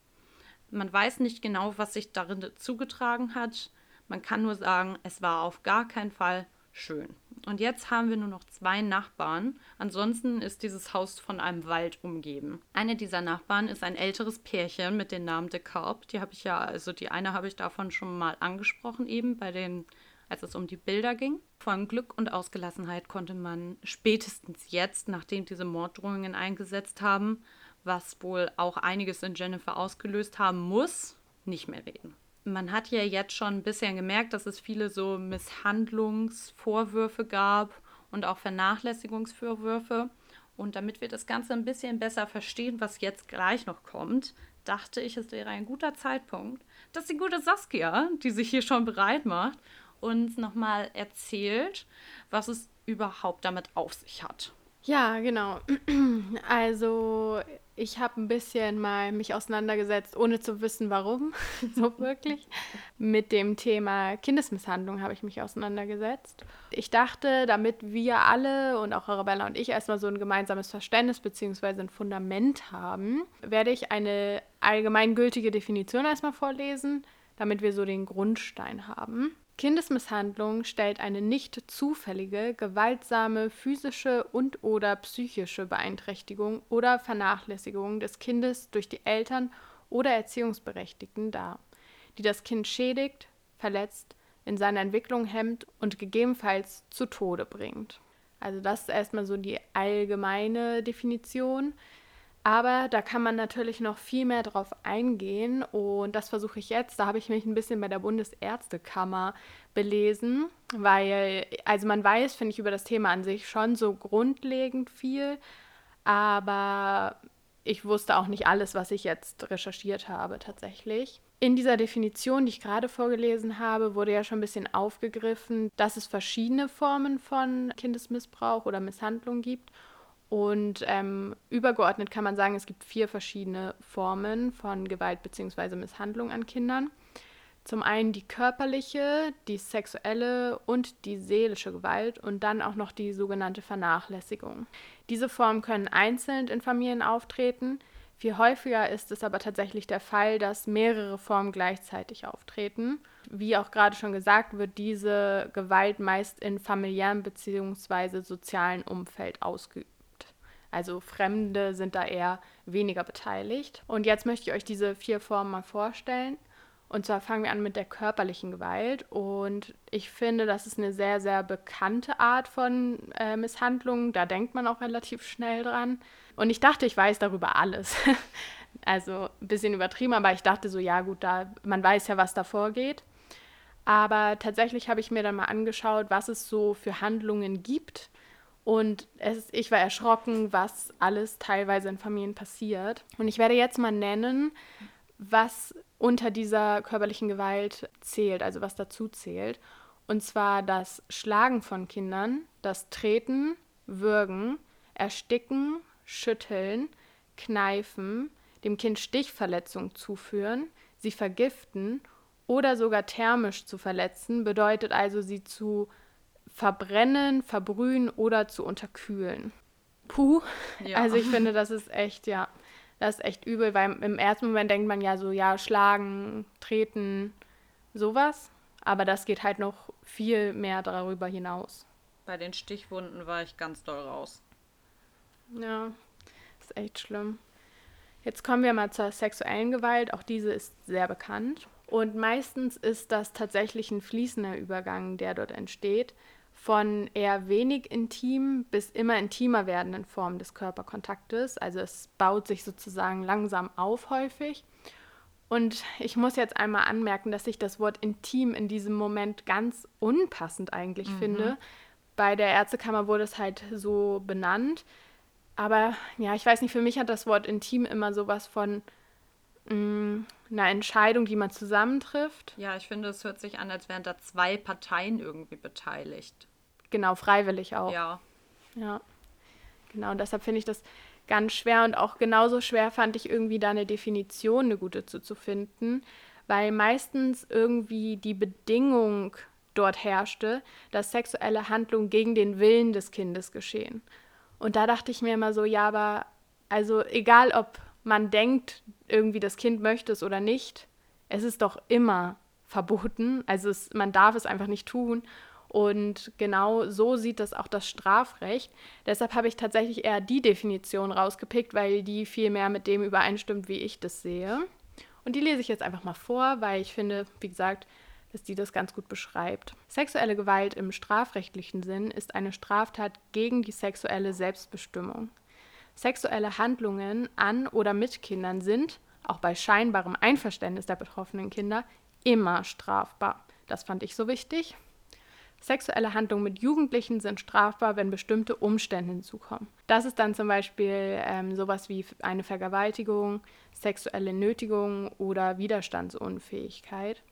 Man weiß nicht genau, was sich darin zugetragen hat. Man kann nur sagen, es war auf gar keinen Fall schön. Und jetzt haben wir nur noch zwei Nachbarn. Ansonsten ist dieses Haus von einem Wald umgeben. Eine dieser Nachbarn ist ein älteres Pärchen mit dem Namen De Carp. Die habe ich ja, also die eine habe ich davon schon mal angesprochen, eben bei den als es um die Bilder ging. Von Glück und Ausgelassenheit konnte man spätestens jetzt, nachdem diese Morddrohungen eingesetzt haben, was wohl auch einiges in Jennifer ausgelöst haben muss, nicht mehr reden. Man hat ja jetzt schon ein bisschen gemerkt, dass es viele so Misshandlungsvorwürfe gab und auch Vernachlässigungsvorwürfe. Und damit wir das Ganze ein bisschen besser verstehen, was jetzt gleich noch kommt, dachte ich, es wäre ein guter Zeitpunkt, dass die gute Saskia, die sich hier schon bereit macht, uns nochmal erzählt, was es überhaupt damit auf sich hat. Ja, genau. Also ich habe ein bisschen mal mich auseinandergesetzt, ohne zu wissen, warum, so wirklich. Mit dem Thema Kindesmisshandlung habe ich mich auseinandergesetzt. Ich dachte, damit wir alle und auch Arabella und ich erstmal so ein gemeinsames Verständnis bzw. ein Fundament haben, werde ich eine allgemeingültige Definition erstmal vorlesen, damit wir so den Grundstein haben. Kindesmisshandlung stellt eine nicht zufällige, gewaltsame physische und/oder psychische Beeinträchtigung oder Vernachlässigung des Kindes durch die Eltern oder Erziehungsberechtigten dar, die das Kind schädigt, verletzt, in seiner Entwicklung hemmt und gegebenenfalls zu Tode bringt. Also das ist erstmal so die allgemeine Definition. Aber da kann man natürlich noch viel mehr drauf eingehen und das versuche ich jetzt. Da habe ich mich ein bisschen bei der Bundesärztekammer belesen, weil, also man weiß, finde ich, über das Thema an sich schon so grundlegend viel, aber ich wusste auch nicht alles, was ich jetzt recherchiert habe tatsächlich. In dieser Definition, die ich gerade vorgelesen habe, wurde ja schon ein bisschen aufgegriffen, dass es verschiedene Formen von Kindesmissbrauch oder Misshandlung gibt und ähm, übergeordnet kann man sagen, es gibt vier verschiedene Formen von Gewalt bzw. Misshandlung an Kindern. Zum einen die körperliche, die sexuelle und die seelische Gewalt und dann auch noch die sogenannte Vernachlässigung. Diese Formen können einzeln in Familien auftreten. Viel häufiger ist es aber tatsächlich der Fall, dass mehrere Formen gleichzeitig auftreten. Wie auch gerade schon gesagt, wird diese Gewalt meist in familiärem bzw. sozialen Umfeld ausgeübt. Also Fremde sind da eher weniger beteiligt. Und jetzt möchte ich euch diese vier Formen mal vorstellen. Und zwar fangen wir an mit der körperlichen Gewalt. Und ich finde, das ist eine sehr, sehr bekannte Art von äh, Misshandlung. Da denkt man auch relativ schnell dran. Und ich dachte, ich weiß darüber alles. also ein bisschen übertrieben, aber ich dachte so, ja gut, da, man weiß ja, was da vorgeht. Aber tatsächlich habe ich mir dann mal angeschaut, was es so für Handlungen gibt. Und es, ich war erschrocken, was alles teilweise in Familien passiert. Und ich werde jetzt mal nennen, was unter dieser körperlichen Gewalt zählt, also was dazu zählt. Und zwar das Schlagen von Kindern, das Treten, Würgen, Ersticken, Schütteln, Kneifen, dem Kind Stichverletzung zuführen, sie vergiften oder sogar thermisch zu verletzen, bedeutet also sie zu verbrennen, verbrühen oder zu unterkühlen. Puh, ja. also ich finde, das ist echt, ja, das ist echt übel, weil im ersten Moment denkt man ja so, ja, schlagen, treten, sowas. Aber das geht halt noch viel mehr darüber hinaus. Bei den Stichwunden war ich ganz doll raus. Ja, ist echt schlimm. Jetzt kommen wir mal zur sexuellen Gewalt. Auch diese ist sehr bekannt. Und meistens ist das tatsächlich ein fließender Übergang, der dort entsteht von eher wenig intim bis immer intimer werdenden Formen des Körperkontaktes. Also es baut sich sozusagen langsam auf häufig. Und ich muss jetzt einmal anmerken, dass ich das Wort intim in diesem Moment ganz unpassend eigentlich mhm. finde. Bei der Ärztekammer wurde es halt so benannt. Aber ja, ich weiß nicht, für mich hat das Wort intim immer sowas von mh, mm, einer Entscheidung, die man zusammentrifft. Ja, ich finde, es hört sich an, als wären da zwei Parteien irgendwie beteiligt. Genau, freiwillig auch. Ja. Ja. Genau, und deshalb finde ich das ganz schwer und auch genauso schwer fand ich irgendwie da eine Definition, eine gute zu, zu finden, weil meistens irgendwie die Bedingung dort herrschte, dass sexuelle Handlungen gegen den Willen des Kindes geschehen. Und da dachte ich mir immer so, ja, aber also egal ob man denkt, irgendwie das Kind möchte es oder nicht, es ist doch immer verboten. Also es, man darf es einfach nicht tun. Und genau so sieht das auch das Strafrecht. Deshalb habe ich tatsächlich eher die Definition rausgepickt, weil die viel mehr mit dem übereinstimmt, wie ich das sehe. Und die lese ich jetzt einfach mal vor, weil ich finde, wie gesagt, dass die das ganz gut beschreibt. Sexuelle Gewalt im strafrechtlichen Sinn ist eine Straftat gegen die sexuelle Selbstbestimmung. Sexuelle Handlungen an oder mit Kindern sind, auch bei scheinbarem Einverständnis der betroffenen Kinder, immer strafbar. Das fand ich so wichtig. Sexuelle Handlungen mit Jugendlichen sind strafbar, wenn bestimmte Umstände hinzukommen. Das ist dann zum Beispiel ähm, sowas wie eine Vergewaltigung, sexuelle Nötigung oder Widerstandsunfähigkeit.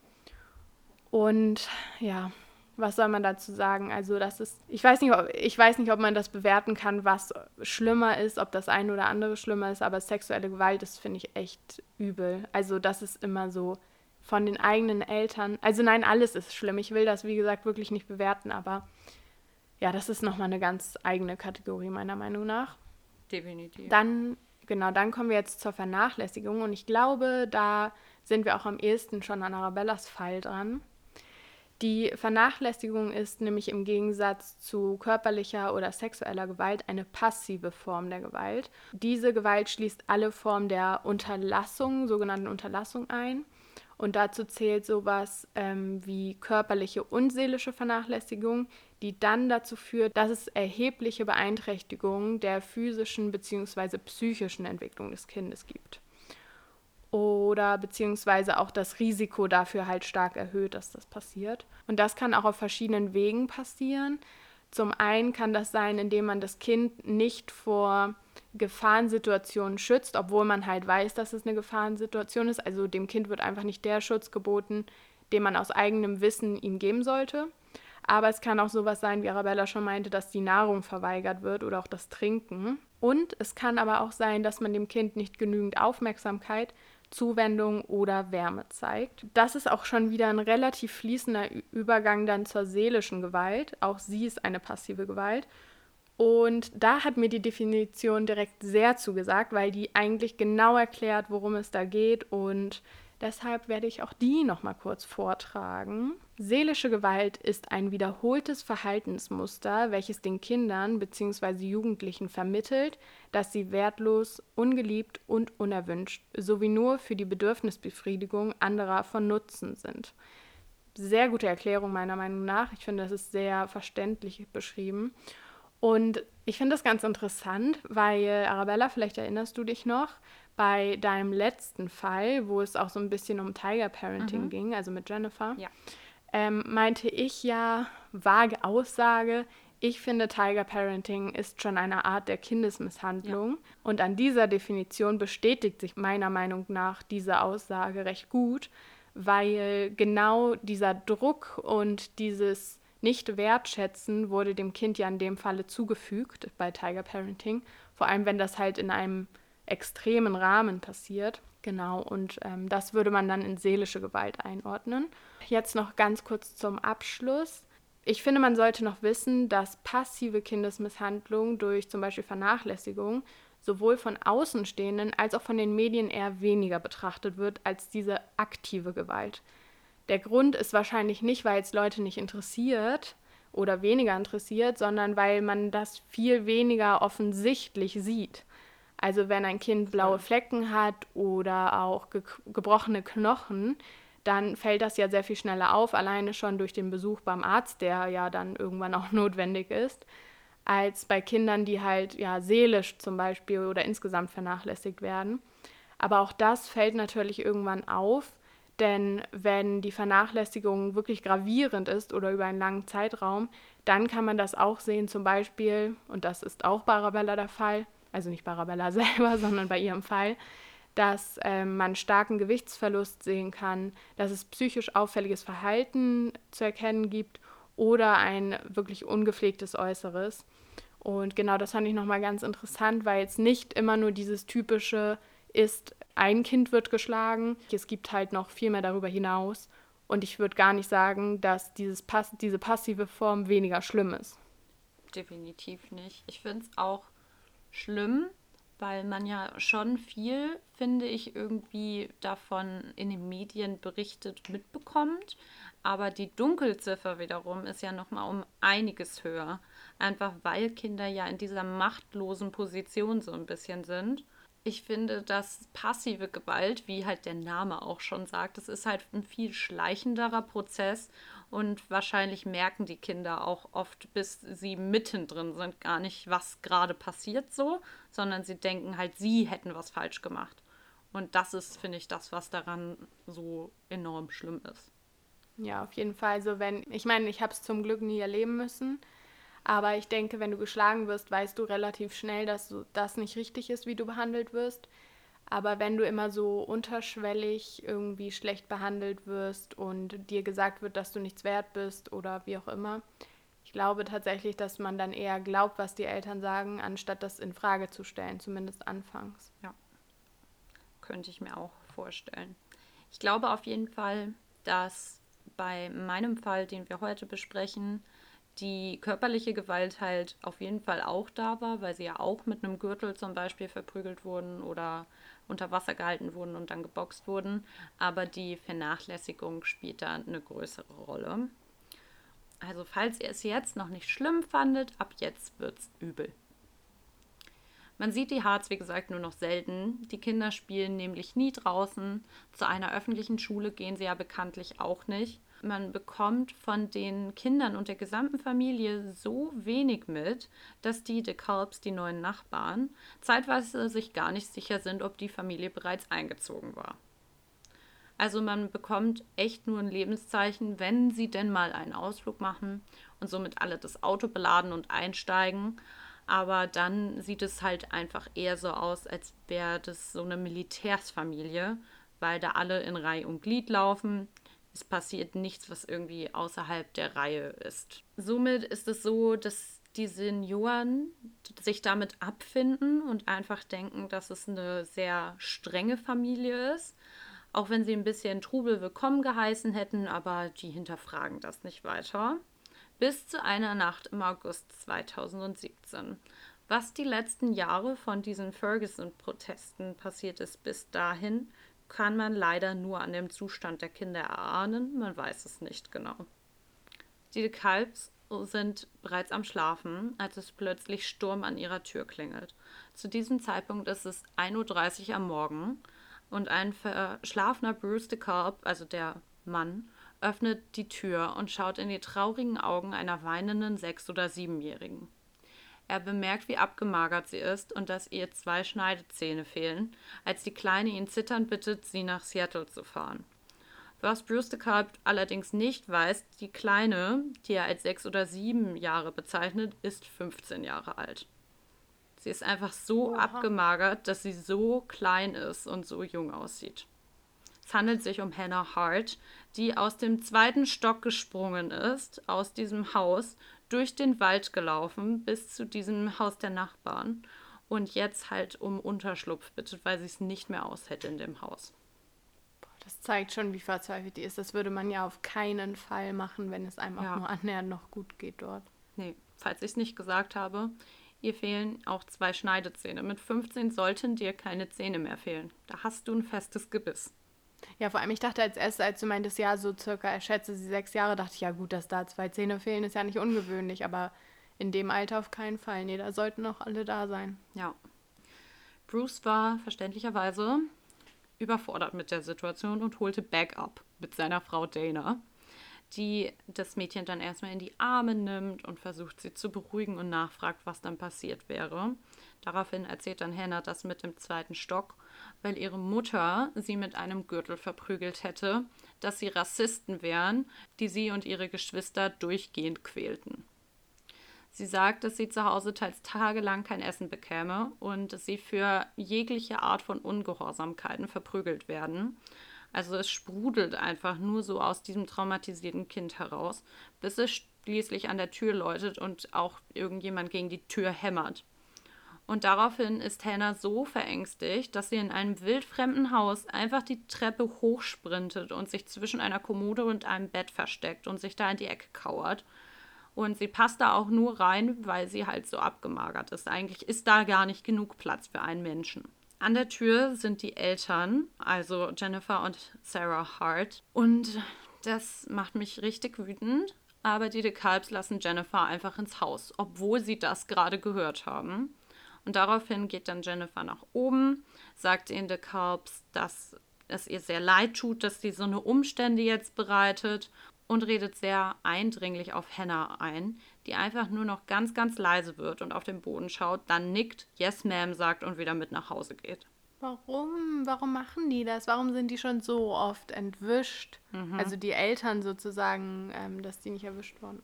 Und ja, was soll man dazu sagen? Also das ist, ich weiß nicht, ob, ich weiß nicht, ob man das bewerten kann, was schlimmer ist, ob das eine oder andere schlimmer ist, aber sexuelle Gewalt ist, finde ich, echt übel. Also das ist immer so, von den eigenen Eltern. Also nein, alles ist schlimm. Ich will das, wie gesagt, wirklich nicht bewerten, aber ja, das ist nochmal eine ganz eigene Kategorie meiner Meinung nach. Definitiv. Dann, genau, dann kommen wir jetzt zur Vernachlässigung und ich glaube, da sind wir auch am ehesten schon an Arabellas Fall dran. Die Vernachlässigung ist nämlich im Gegensatz zu körperlicher oder sexueller Gewalt eine passive Form der Gewalt. Diese Gewalt schließt alle Formen der Unterlassung, sogenannten Unterlassung ein. Und dazu zählt sowas ähm, wie körperliche und seelische Vernachlässigung, die dann dazu führt, dass es erhebliche Beeinträchtigungen der physischen bzw. psychischen Entwicklung des Kindes gibt. Oder beziehungsweise auch das Risiko dafür halt stark erhöht, dass das passiert. Und das kann auch auf verschiedenen Wegen passieren. Zum einen kann das sein, indem man das Kind nicht vor Gefahrensituationen schützt, obwohl man halt weiß, dass es eine Gefahrensituation ist. Also dem Kind wird einfach nicht der Schutz geboten, den man aus eigenem Wissen ihm geben sollte. Aber es kann auch sowas sein, wie Arabella schon meinte, dass die Nahrung verweigert wird oder auch das Trinken. Und es kann aber auch sein, dass man dem Kind nicht genügend Aufmerksamkeit, Zuwendung oder Wärme zeigt. Das ist auch schon wieder ein relativ fließender Übergang dann zur seelischen Gewalt. Auch sie ist eine passive Gewalt. Und da hat mir die Definition direkt sehr zugesagt, weil die eigentlich genau erklärt, worum es da geht und Deshalb werde ich auch die nochmal kurz vortragen. Seelische Gewalt ist ein wiederholtes Verhaltensmuster, welches den Kindern bzw. Jugendlichen vermittelt, dass sie wertlos, ungeliebt und unerwünscht sowie nur für die Bedürfnisbefriedigung anderer von Nutzen sind. Sehr gute Erklärung meiner Meinung nach. Ich finde, das ist sehr verständlich beschrieben. Und ich finde das ganz interessant, weil Arabella, vielleicht erinnerst du dich noch, bei deinem letzten Fall, wo es auch so ein bisschen um Tiger Parenting mhm. ging, also mit Jennifer, ja. ähm, meinte ich ja vage Aussage, ich finde, Tiger Parenting ist schon eine Art der Kindesmisshandlung. Ja. Und an dieser Definition bestätigt sich meiner Meinung nach diese Aussage recht gut, weil genau dieser Druck und dieses Nicht-Wertschätzen wurde dem Kind ja in dem Falle zugefügt bei Tiger Parenting. Vor allem, wenn das halt in einem extremen Rahmen passiert. Genau, und ähm, das würde man dann in seelische Gewalt einordnen. Jetzt noch ganz kurz zum Abschluss. Ich finde, man sollte noch wissen, dass passive Kindesmisshandlung durch zum Beispiel Vernachlässigung sowohl von Außenstehenden als auch von den Medien eher weniger betrachtet wird als diese aktive Gewalt. Der Grund ist wahrscheinlich nicht, weil es Leute nicht interessiert oder weniger interessiert, sondern weil man das viel weniger offensichtlich sieht. Also wenn ein Kind blaue Flecken hat oder auch ge gebrochene Knochen, dann fällt das ja sehr viel schneller auf, alleine schon durch den Besuch beim Arzt, der ja dann irgendwann auch notwendig ist, als bei Kindern, die halt ja seelisch zum Beispiel oder insgesamt vernachlässigt werden. Aber auch das fällt natürlich irgendwann auf, denn wenn die Vernachlässigung wirklich gravierend ist oder über einen langen Zeitraum, dann kann man das auch sehen, zum Beispiel, und das ist auch bei Arabella der Fall, also nicht bei Arabella selber, sondern bei ihrem Fall, dass ähm, man starken Gewichtsverlust sehen kann, dass es psychisch auffälliges Verhalten zu erkennen gibt oder ein wirklich ungepflegtes Äußeres. Und genau das fand ich nochmal ganz interessant, weil jetzt nicht immer nur dieses typische ist, ein Kind wird geschlagen. Es gibt halt noch viel mehr darüber hinaus. Und ich würde gar nicht sagen, dass dieses Pass diese passive Form weniger schlimm ist. Definitiv nicht. Ich finde es auch schlimm, weil man ja schon viel, finde ich, irgendwie davon in den Medien berichtet mitbekommt. Aber die Dunkelziffer wiederum ist ja nochmal um einiges höher. Einfach weil Kinder ja in dieser machtlosen Position so ein bisschen sind. Ich finde, dass passive Gewalt, wie halt der Name auch schon sagt, das ist halt ein viel schleichenderer Prozess und wahrscheinlich merken die Kinder auch oft, bis sie mittendrin sind, gar nicht, was gerade passiert so, sondern sie denken halt, sie hätten was falsch gemacht. Und das ist, finde ich, das, was daran so enorm schlimm ist. Ja, auf jeden Fall. Also wenn, ich meine, ich habe es zum Glück nie erleben müssen, aber ich denke, wenn du geschlagen wirst, weißt du relativ schnell, dass das nicht richtig ist, wie du behandelt wirst. Aber wenn du immer so unterschwellig irgendwie schlecht behandelt wirst und dir gesagt wird, dass du nichts wert bist oder wie auch immer, ich glaube tatsächlich, dass man dann eher glaubt, was die Eltern sagen, anstatt das in Frage zu stellen, zumindest anfangs. Ja, könnte ich mir auch vorstellen. Ich glaube auf jeden Fall, dass bei meinem Fall, den wir heute besprechen, die körperliche Gewalt halt auf jeden Fall auch da war, weil sie ja auch mit einem Gürtel zum Beispiel verprügelt wurden oder unter Wasser gehalten wurden und dann geboxt wurden. Aber die Vernachlässigung spielt da eine größere Rolle. Also falls ihr es jetzt noch nicht schlimm fandet, ab jetzt wird's übel. Man sieht die Harz, wie gesagt, nur noch selten. Die Kinder spielen nämlich nie draußen. Zu einer öffentlichen Schule gehen sie ja bekanntlich auch nicht. Man bekommt von den Kindern und der gesamten Familie so wenig mit, dass die De Kalbs, die neuen Nachbarn, zeitweise sich gar nicht sicher sind, ob die Familie bereits eingezogen war. Also man bekommt echt nur ein Lebenszeichen, wenn sie denn mal einen Ausflug machen und somit alle das Auto beladen und einsteigen. Aber dann sieht es halt einfach eher so aus, als wäre das so eine Militärsfamilie, weil da alle in Reihe und Glied laufen es passiert nichts, was irgendwie außerhalb der Reihe ist. Somit ist es so, dass die Senioren sich damit abfinden und einfach denken, dass es eine sehr strenge Familie ist. Auch wenn sie ein bisschen Trubel willkommen geheißen hätten, aber die hinterfragen das nicht weiter. Bis zu einer Nacht im August 2017. Was die letzten Jahre von diesen Ferguson-Protesten passiert ist bis dahin, kann man leider nur an dem Zustand der Kinder erahnen. Man weiß es nicht genau. Die Kalbs sind bereits am Schlafen, als es plötzlich Sturm an ihrer Tür klingelt. Zu diesem Zeitpunkt ist es 1.30 Uhr am Morgen und ein verschlafener Bruce DeKalb, also der Mann, öffnet die Tür und schaut in die traurigen Augen einer weinenden Sechs- oder Siebenjährigen. Er bemerkt, wie abgemagert sie ist und dass ihr zwei Schneidezähne fehlen, als die Kleine ihn zitternd bittet, sie nach Seattle zu fahren. Was Bruce DeKalb allerdings nicht weiß, die Kleine, die er als sechs oder sieben Jahre bezeichnet, ist 15 Jahre alt. Sie ist einfach so Oha. abgemagert, dass sie so klein ist und so jung aussieht. Es handelt sich um Hannah Hart, die aus dem zweiten Stock gesprungen ist, aus diesem Haus, durch den Wald gelaufen bis zu diesem Haus der Nachbarn und jetzt halt um Unterschlupf bittet, weil sie es nicht mehr aushält in dem Haus. Das zeigt schon, wie verzweifelt die ist. Das würde man ja auf keinen Fall machen, wenn es einem ja. auch nur annähernd noch gut geht dort. Nee, falls ich es nicht gesagt habe, ihr fehlen auch zwei Schneidezähne. Mit 15 sollten dir keine Zähne mehr fehlen. Da hast du ein festes Gebiss. Ja, vor allem, ich dachte als erstes, als du meintest, ja, so circa, er schätze sie sechs Jahre, dachte ich, ja gut, dass da zwei Zähne fehlen, ist ja nicht ungewöhnlich, aber in dem Alter auf keinen Fall. Nee, da sollten auch alle da sein. Ja. Bruce war verständlicherweise überfordert mit der Situation und holte Backup mit seiner Frau Dana, die das Mädchen dann erstmal in die Arme nimmt und versucht sie zu beruhigen und nachfragt, was dann passiert wäre. Daraufhin erzählt dann Hannah das mit dem zweiten Stock, weil ihre Mutter sie mit einem Gürtel verprügelt hätte, dass sie Rassisten wären, die sie und ihre Geschwister durchgehend quälten. Sie sagt, dass sie zu Hause teils tagelang kein Essen bekäme und dass sie für jegliche Art von Ungehorsamkeiten verprügelt werden. Also es sprudelt einfach nur so aus diesem traumatisierten Kind heraus, bis es schließlich an der Tür läutet und auch irgendjemand gegen die Tür hämmert. Und daraufhin ist Hannah so verängstigt, dass sie in einem wildfremden Haus einfach die Treppe hochsprintet und sich zwischen einer Kommode und einem Bett versteckt und sich da in die Ecke kauert. Und sie passt da auch nur rein, weil sie halt so abgemagert ist. Eigentlich ist da gar nicht genug Platz für einen Menschen. An der Tür sind die Eltern, also Jennifer und Sarah Hart. Und das macht mich richtig wütend. Aber die DeKalbs lassen Jennifer einfach ins Haus, obwohl sie das gerade gehört haben. Und daraufhin geht dann Jennifer nach oben, sagt den DeKalbs, dass es ihr sehr leid tut, dass sie so eine Umstände jetzt bereitet und redet sehr eindringlich auf Hannah ein, die einfach nur noch ganz, ganz leise wird und auf den Boden schaut, dann nickt, Yes, Ma'am sagt und wieder mit nach Hause geht. Warum? Warum machen die das? Warum sind die schon so oft entwischt? Mhm. Also die Eltern sozusagen, ähm, dass die nicht erwischt wurden.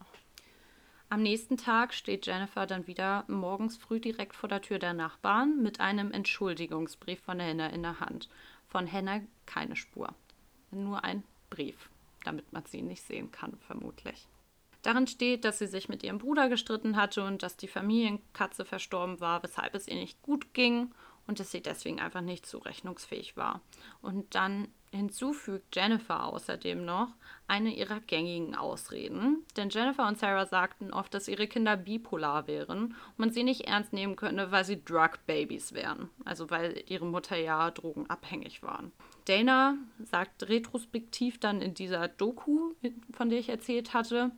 Am nächsten Tag steht Jennifer dann wieder morgens früh direkt vor der Tür der Nachbarn mit einem Entschuldigungsbrief von Hannah in der Hand. Von Hannah keine Spur. Nur ein Brief damit man sie nicht sehen kann, vermutlich. Darin steht, dass sie sich mit ihrem Bruder gestritten hatte und dass die Familienkatze verstorben war, weshalb es ihr nicht gut ging und dass sie deswegen einfach nicht zurechnungsfähig war. Und dann hinzufügt Jennifer außerdem noch eine ihrer gängigen Ausreden, denn Jennifer und Sarah sagten oft, dass ihre Kinder bipolar wären und man sie nicht ernst nehmen könne, weil sie Drug Babies wären, also weil ihre Mutter ja drogenabhängig waren. Dana sagt retrospektiv dann in dieser Doku, von der ich erzählt hatte,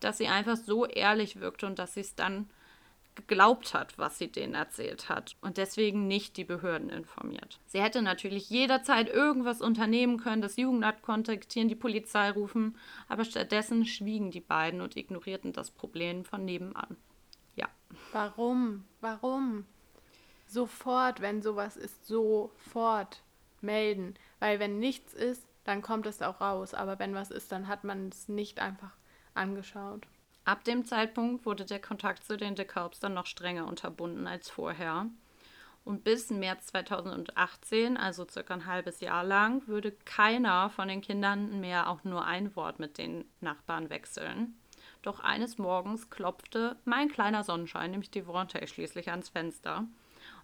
dass sie einfach so ehrlich wirkte und dass sie es dann geglaubt hat, was sie denen erzählt hat und deswegen nicht die Behörden informiert. Sie hätte natürlich jederzeit irgendwas unternehmen können, das Jugendamt kontaktieren, die Polizei rufen, aber stattdessen schwiegen die beiden und ignorierten das Problem von nebenan. Ja. Warum? Warum? Sofort, wenn sowas ist, sofort melden. Weil wenn nichts ist, dann kommt es auch raus. Aber wenn was ist, dann hat man es nicht einfach angeschaut. Ab dem Zeitpunkt wurde der Kontakt zu den DeKalbs dann noch strenger unterbunden als vorher. Und bis März 2018, also circa ein halbes Jahr lang, würde keiner von den Kindern mehr auch nur ein Wort mit den Nachbarn wechseln. Doch eines Morgens klopfte mein kleiner Sonnenschein, nämlich Devontae, schließlich ans Fenster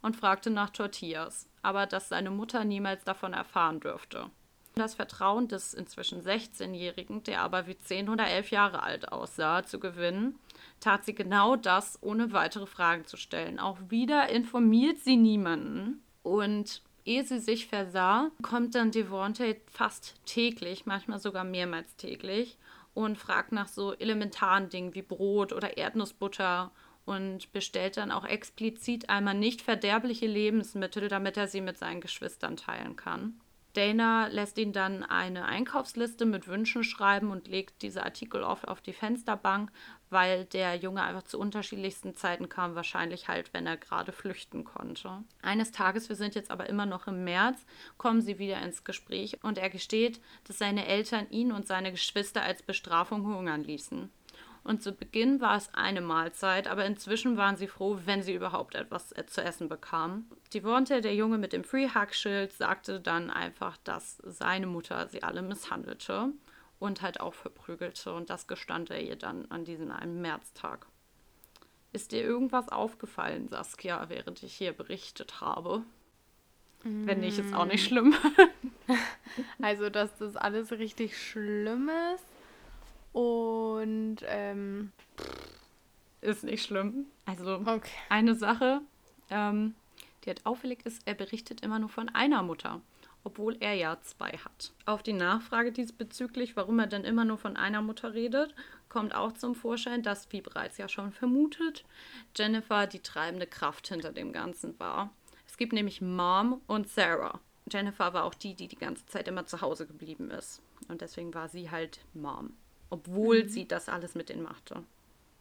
und fragte nach Tortillas, aber dass seine Mutter niemals davon erfahren dürfte. Das Vertrauen des inzwischen 16-Jährigen, der aber wie 10 oder 11 Jahre alt aussah, zu gewinnen, tat sie genau das, ohne weitere Fragen zu stellen. Auch wieder informiert sie niemanden. Und ehe sie sich versah, kommt dann Devontae fast täglich, manchmal sogar mehrmals täglich, und fragt nach so elementaren Dingen wie Brot oder Erdnussbutter und bestellt dann auch explizit einmal nicht verderbliche Lebensmittel, damit er sie mit seinen Geschwistern teilen kann. Dana lässt ihn dann eine Einkaufsliste mit Wünschen schreiben und legt diese Artikel oft auf die Fensterbank, weil der Junge einfach zu unterschiedlichsten Zeiten kam, wahrscheinlich halt, wenn er gerade flüchten konnte. Eines Tages, wir sind jetzt aber immer noch im März, kommen sie wieder ins Gespräch und er gesteht, dass seine Eltern ihn und seine Geschwister als Bestrafung hungern ließen. Und zu Beginn war es eine Mahlzeit, aber inzwischen waren sie froh, wenn sie überhaupt etwas äh, zu essen bekamen. Die Worte, der Junge mit dem Free-Hug-Schild, sagte dann einfach, dass seine Mutter sie alle misshandelte und halt auch verprügelte. Und das gestand er ihr dann an diesem einen Märztag. Ist dir irgendwas aufgefallen, Saskia, während ich hier berichtet habe? Mm. Wenn nicht, ist auch nicht schlimm. also, dass das alles richtig schlimm ist und ähm, ist nicht schlimm. Also okay. eine Sache, ähm, die halt auffällig ist, er berichtet immer nur von einer Mutter, obwohl er ja zwei hat. Auf die Nachfrage diesbezüglich, warum er denn immer nur von einer Mutter redet, kommt auch zum Vorschein, dass, wie bereits ja schon vermutet, Jennifer die treibende Kraft hinter dem Ganzen war. Es gibt nämlich Mom und Sarah. Jennifer war auch die, die die ganze Zeit immer zu Hause geblieben ist. Und deswegen war sie halt Mom obwohl mhm. sie das alles mit ihnen machte.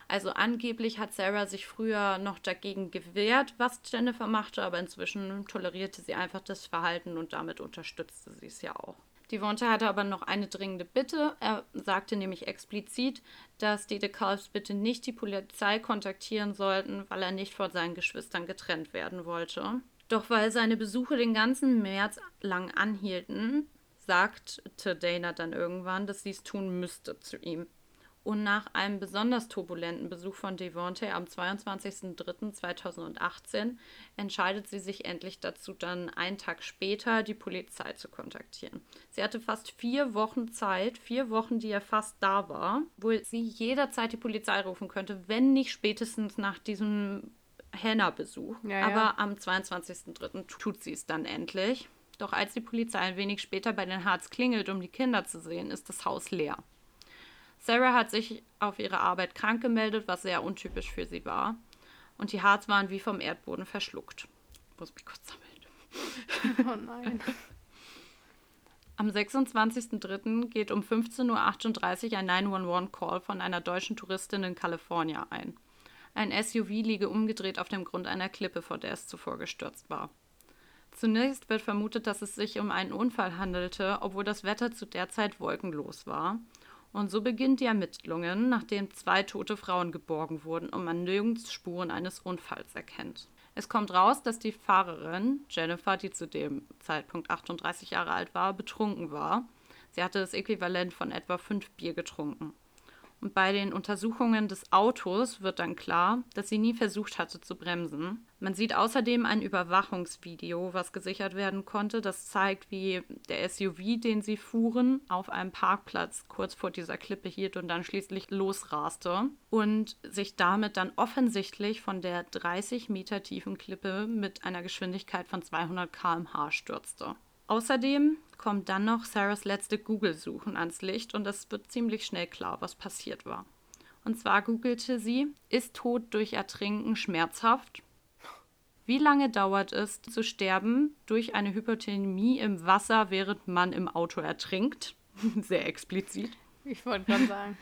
Also angeblich hat Sarah sich früher noch dagegen gewehrt, was Jennifer machte, aber inzwischen tolerierte sie einfach das Verhalten und damit unterstützte sie es ja auch. Devonta hatte aber noch eine dringende Bitte. Er sagte nämlich explizit, dass die DeKalbs bitte nicht die Polizei kontaktieren sollten, weil er nicht von seinen Geschwistern getrennt werden wollte. Doch weil seine Besuche den ganzen März lang anhielten, sagte Dana dann irgendwann, dass sie es tun müsste zu ihm. Und nach einem besonders turbulenten Besuch von Devontae am 22.03.2018 entscheidet sie sich endlich dazu, dann einen Tag später die Polizei zu kontaktieren. Sie hatte fast vier Wochen Zeit, vier Wochen, die er fast da war, wo sie jederzeit die Polizei rufen könnte, wenn nicht spätestens nach diesem Hannah-Besuch. Ja, ja. Aber am 22.03. tut sie es dann endlich. Doch als die Polizei ein wenig später bei den Harts klingelt, um die Kinder zu sehen, ist das Haus leer. Sarah hat sich auf ihre Arbeit krank gemeldet, was sehr untypisch für sie war. Und die Harts waren wie vom Erdboden verschluckt. Ich muss mich kurz sammeln. Oh nein. Am 26.03. geht um 15.38 Uhr ein 911-Call von einer deutschen Touristin in Kalifornien ein. Ein SUV liege umgedreht auf dem Grund einer Klippe, vor der es zuvor gestürzt war. Zunächst wird vermutet, dass es sich um einen Unfall handelte, obwohl das Wetter zu der Zeit wolkenlos war. Und so beginnen die Ermittlungen, nachdem zwei tote Frauen geborgen wurden und man nirgends Spuren eines Unfalls erkennt. Es kommt raus, dass die Fahrerin, Jennifer, die zu dem Zeitpunkt 38 Jahre alt war, betrunken war. Sie hatte das Äquivalent von etwa fünf Bier getrunken. Und bei den Untersuchungen des Autos wird dann klar, dass sie nie versucht hatte zu bremsen. Man sieht außerdem ein Überwachungsvideo, was gesichert werden konnte. Das zeigt, wie der SUV, den sie fuhren, auf einem Parkplatz kurz vor dieser Klippe hielt und dann schließlich losraste und sich damit dann offensichtlich von der 30 Meter tiefen Klippe mit einer Geschwindigkeit von 200 km/h stürzte. Außerdem kommt dann noch Sarahs letzte Google-Suchen ans Licht und es wird ziemlich schnell klar, was passiert war. Und zwar googelte sie, ist Tod durch Ertrinken schmerzhaft? Wie lange dauert es zu sterben durch eine Hypothermie im Wasser, während man im Auto ertrinkt? Sehr explizit. Ich wollte gerade sagen.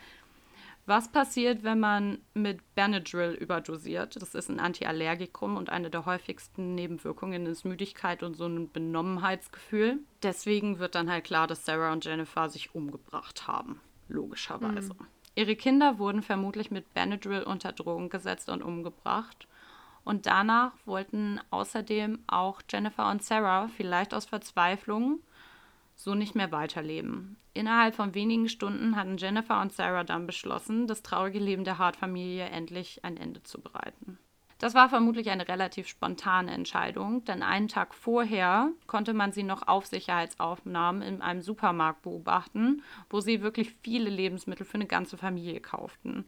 Was passiert, wenn man mit Benadryl überdosiert? Das ist ein Antiallergikum und eine der häufigsten Nebenwirkungen ist Müdigkeit und so ein Benommenheitsgefühl. Deswegen wird dann halt klar, dass Sarah und Jennifer sich umgebracht haben. Logischerweise. Mhm. Ihre Kinder wurden vermutlich mit Benadryl unter Drogen gesetzt und umgebracht. Und danach wollten außerdem auch Jennifer und Sarah vielleicht aus Verzweiflung so nicht mehr weiterleben. Innerhalb von wenigen Stunden hatten Jennifer und Sarah dann beschlossen, das traurige Leben der Hart-Familie endlich ein Ende zu bereiten. Das war vermutlich eine relativ spontane Entscheidung, denn einen Tag vorher konnte man sie noch auf Sicherheitsaufnahmen in einem Supermarkt beobachten, wo sie wirklich viele Lebensmittel für eine ganze Familie kauften.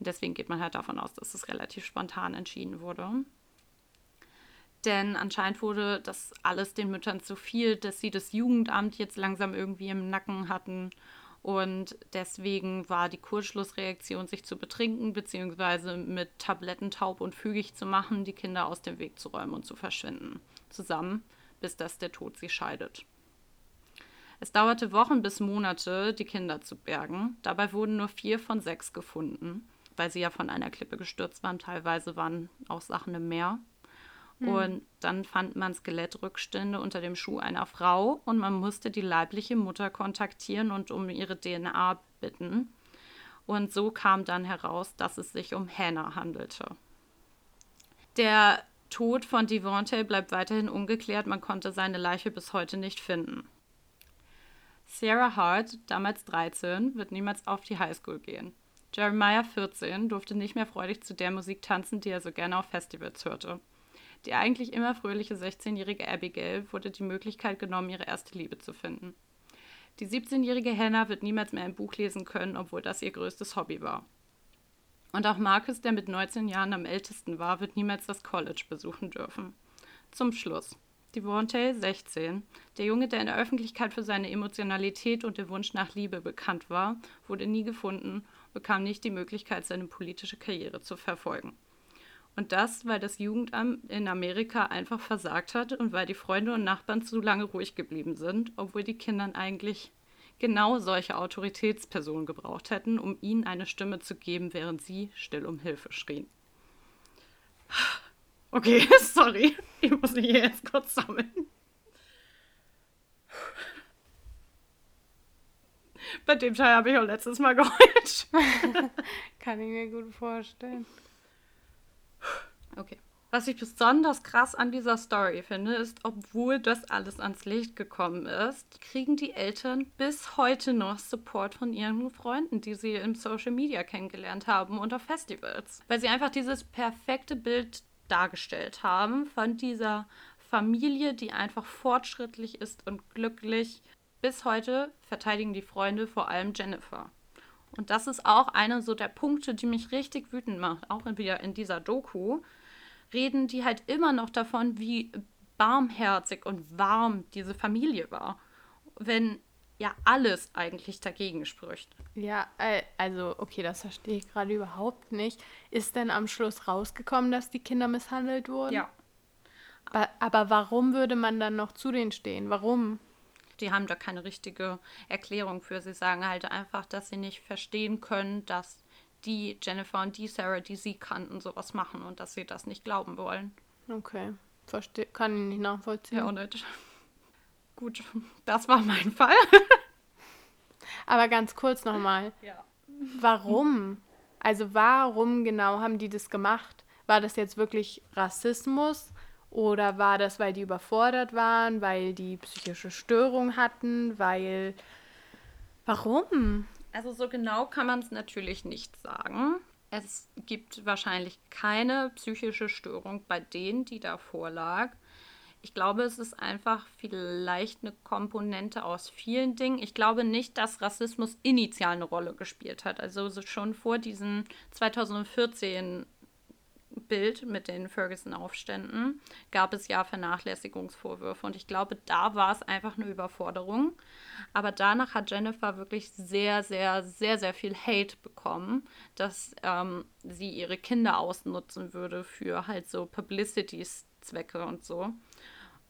Und deswegen geht man halt davon aus, dass es relativ spontan entschieden wurde. Denn anscheinend wurde das alles den Müttern zu viel, dass sie das Jugendamt jetzt langsam irgendwie im Nacken hatten. Und deswegen war die Kurzschlussreaktion, sich zu betrinken, beziehungsweise mit Tabletten taub und fügig zu machen, die Kinder aus dem Weg zu räumen und zu verschwinden. Zusammen, bis dass der Tod sie scheidet. Es dauerte Wochen bis Monate, die Kinder zu bergen. Dabei wurden nur vier von sechs gefunden, weil sie ja von einer Klippe gestürzt waren. Teilweise waren auch Sachen im Meer. Mhm. Und dann fand man Skelettrückstände unter dem Schuh einer Frau und man musste die leibliche Mutter kontaktieren und um ihre DNA bitten. Und so kam dann heraus, dass es sich um Hannah handelte. Der Tod von Devontae bleibt weiterhin ungeklärt. Man konnte seine Leiche bis heute nicht finden. Sarah Hart, damals 13, wird niemals auf die Highschool gehen. Jeremiah, 14, durfte nicht mehr freudig zu der Musik tanzen, die er so gerne auf Festivals hörte. Die eigentlich immer fröhliche 16-jährige Abigail wurde die Möglichkeit genommen, ihre erste Liebe zu finden. Die 17-jährige Hannah wird niemals mehr ein Buch lesen können, obwohl das ihr größtes Hobby war. Und auch Marcus, der mit 19 Jahren am ältesten war, wird niemals das College besuchen dürfen. Zum Schluss. Devontae, 16, der Junge, der in der Öffentlichkeit für seine Emotionalität und den Wunsch nach Liebe bekannt war, wurde nie gefunden, bekam nicht die Möglichkeit, seine politische Karriere zu verfolgen. Und das, weil das Jugendamt in Amerika einfach versagt hat und weil die Freunde und Nachbarn zu lange ruhig geblieben sind, obwohl die Kinder eigentlich genau solche Autoritätspersonen gebraucht hätten, um ihnen eine Stimme zu geben, während sie still um Hilfe schrien. Okay, sorry. Ich muss mich hier jetzt kurz sammeln. Bei dem Teil habe ich auch letztes Mal geheult. Kann ich mir gut vorstellen. Okay. Was ich besonders krass an dieser Story finde, ist, obwohl das alles ans Licht gekommen ist, kriegen die Eltern bis heute noch Support von ihren Freunden, die sie im Social Media kennengelernt haben und auf Festivals. Weil sie einfach dieses perfekte Bild dargestellt haben von dieser Familie, die einfach fortschrittlich ist und glücklich. Bis heute verteidigen die Freunde vor allem Jennifer. Und das ist auch einer so der Punkte, die mich richtig wütend macht, auch wieder in dieser Doku reden die halt immer noch davon, wie barmherzig und warm diese Familie war. Wenn ja alles eigentlich dagegen spricht. Ja, äh, also okay, das verstehe ich gerade überhaupt nicht. Ist denn am Schluss rausgekommen, dass die Kinder misshandelt wurden? Ja. Aber, aber warum würde man dann noch zu denen stehen? Warum? Die haben da keine richtige Erklärung für. Sie sagen halt einfach, dass sie nicht verstehen können, dass die Jennifer und die Sarah, die sie kannten, sowas machen und dass sie das nicht glauben wollen. Okay, verstehe, kann ich nicht nachvollziehen. Ja, und nicht. Gut, das war mein Fall. Aber ganz kurz nochmal. Ja. Warum? Also warum genau haben die das gemacht? War das jetzt wirklich Rassismus oder war das, weil die überfordert waren, weil die psychische Störung hatten, weil... Warum? Also so genau kann man es natürlich nicht sagen. Es gibt wahrscheinlich keine psychische Störung bei denen, die davor lag. Ich glaube, es ist einfach vielleicht eine Komponente aus vielen Dingen. Ich glaube nicht, dass Rassismus initial eine Rolle gespielt hat. Also schon vor diesen 2014 Bild mit den Ferguson-Aufständen gab es ja Vernachlässigungsvorwürfe und ich glaube, da war es einfach eine Überforderung. Aber danach hat Jennifer wirklich sehr, sehr, sehr, sehr viel Hate bekommen, dass ähm, sie ihre Kinder ausnutzen würde für halt so Publicity-Zwecke und so.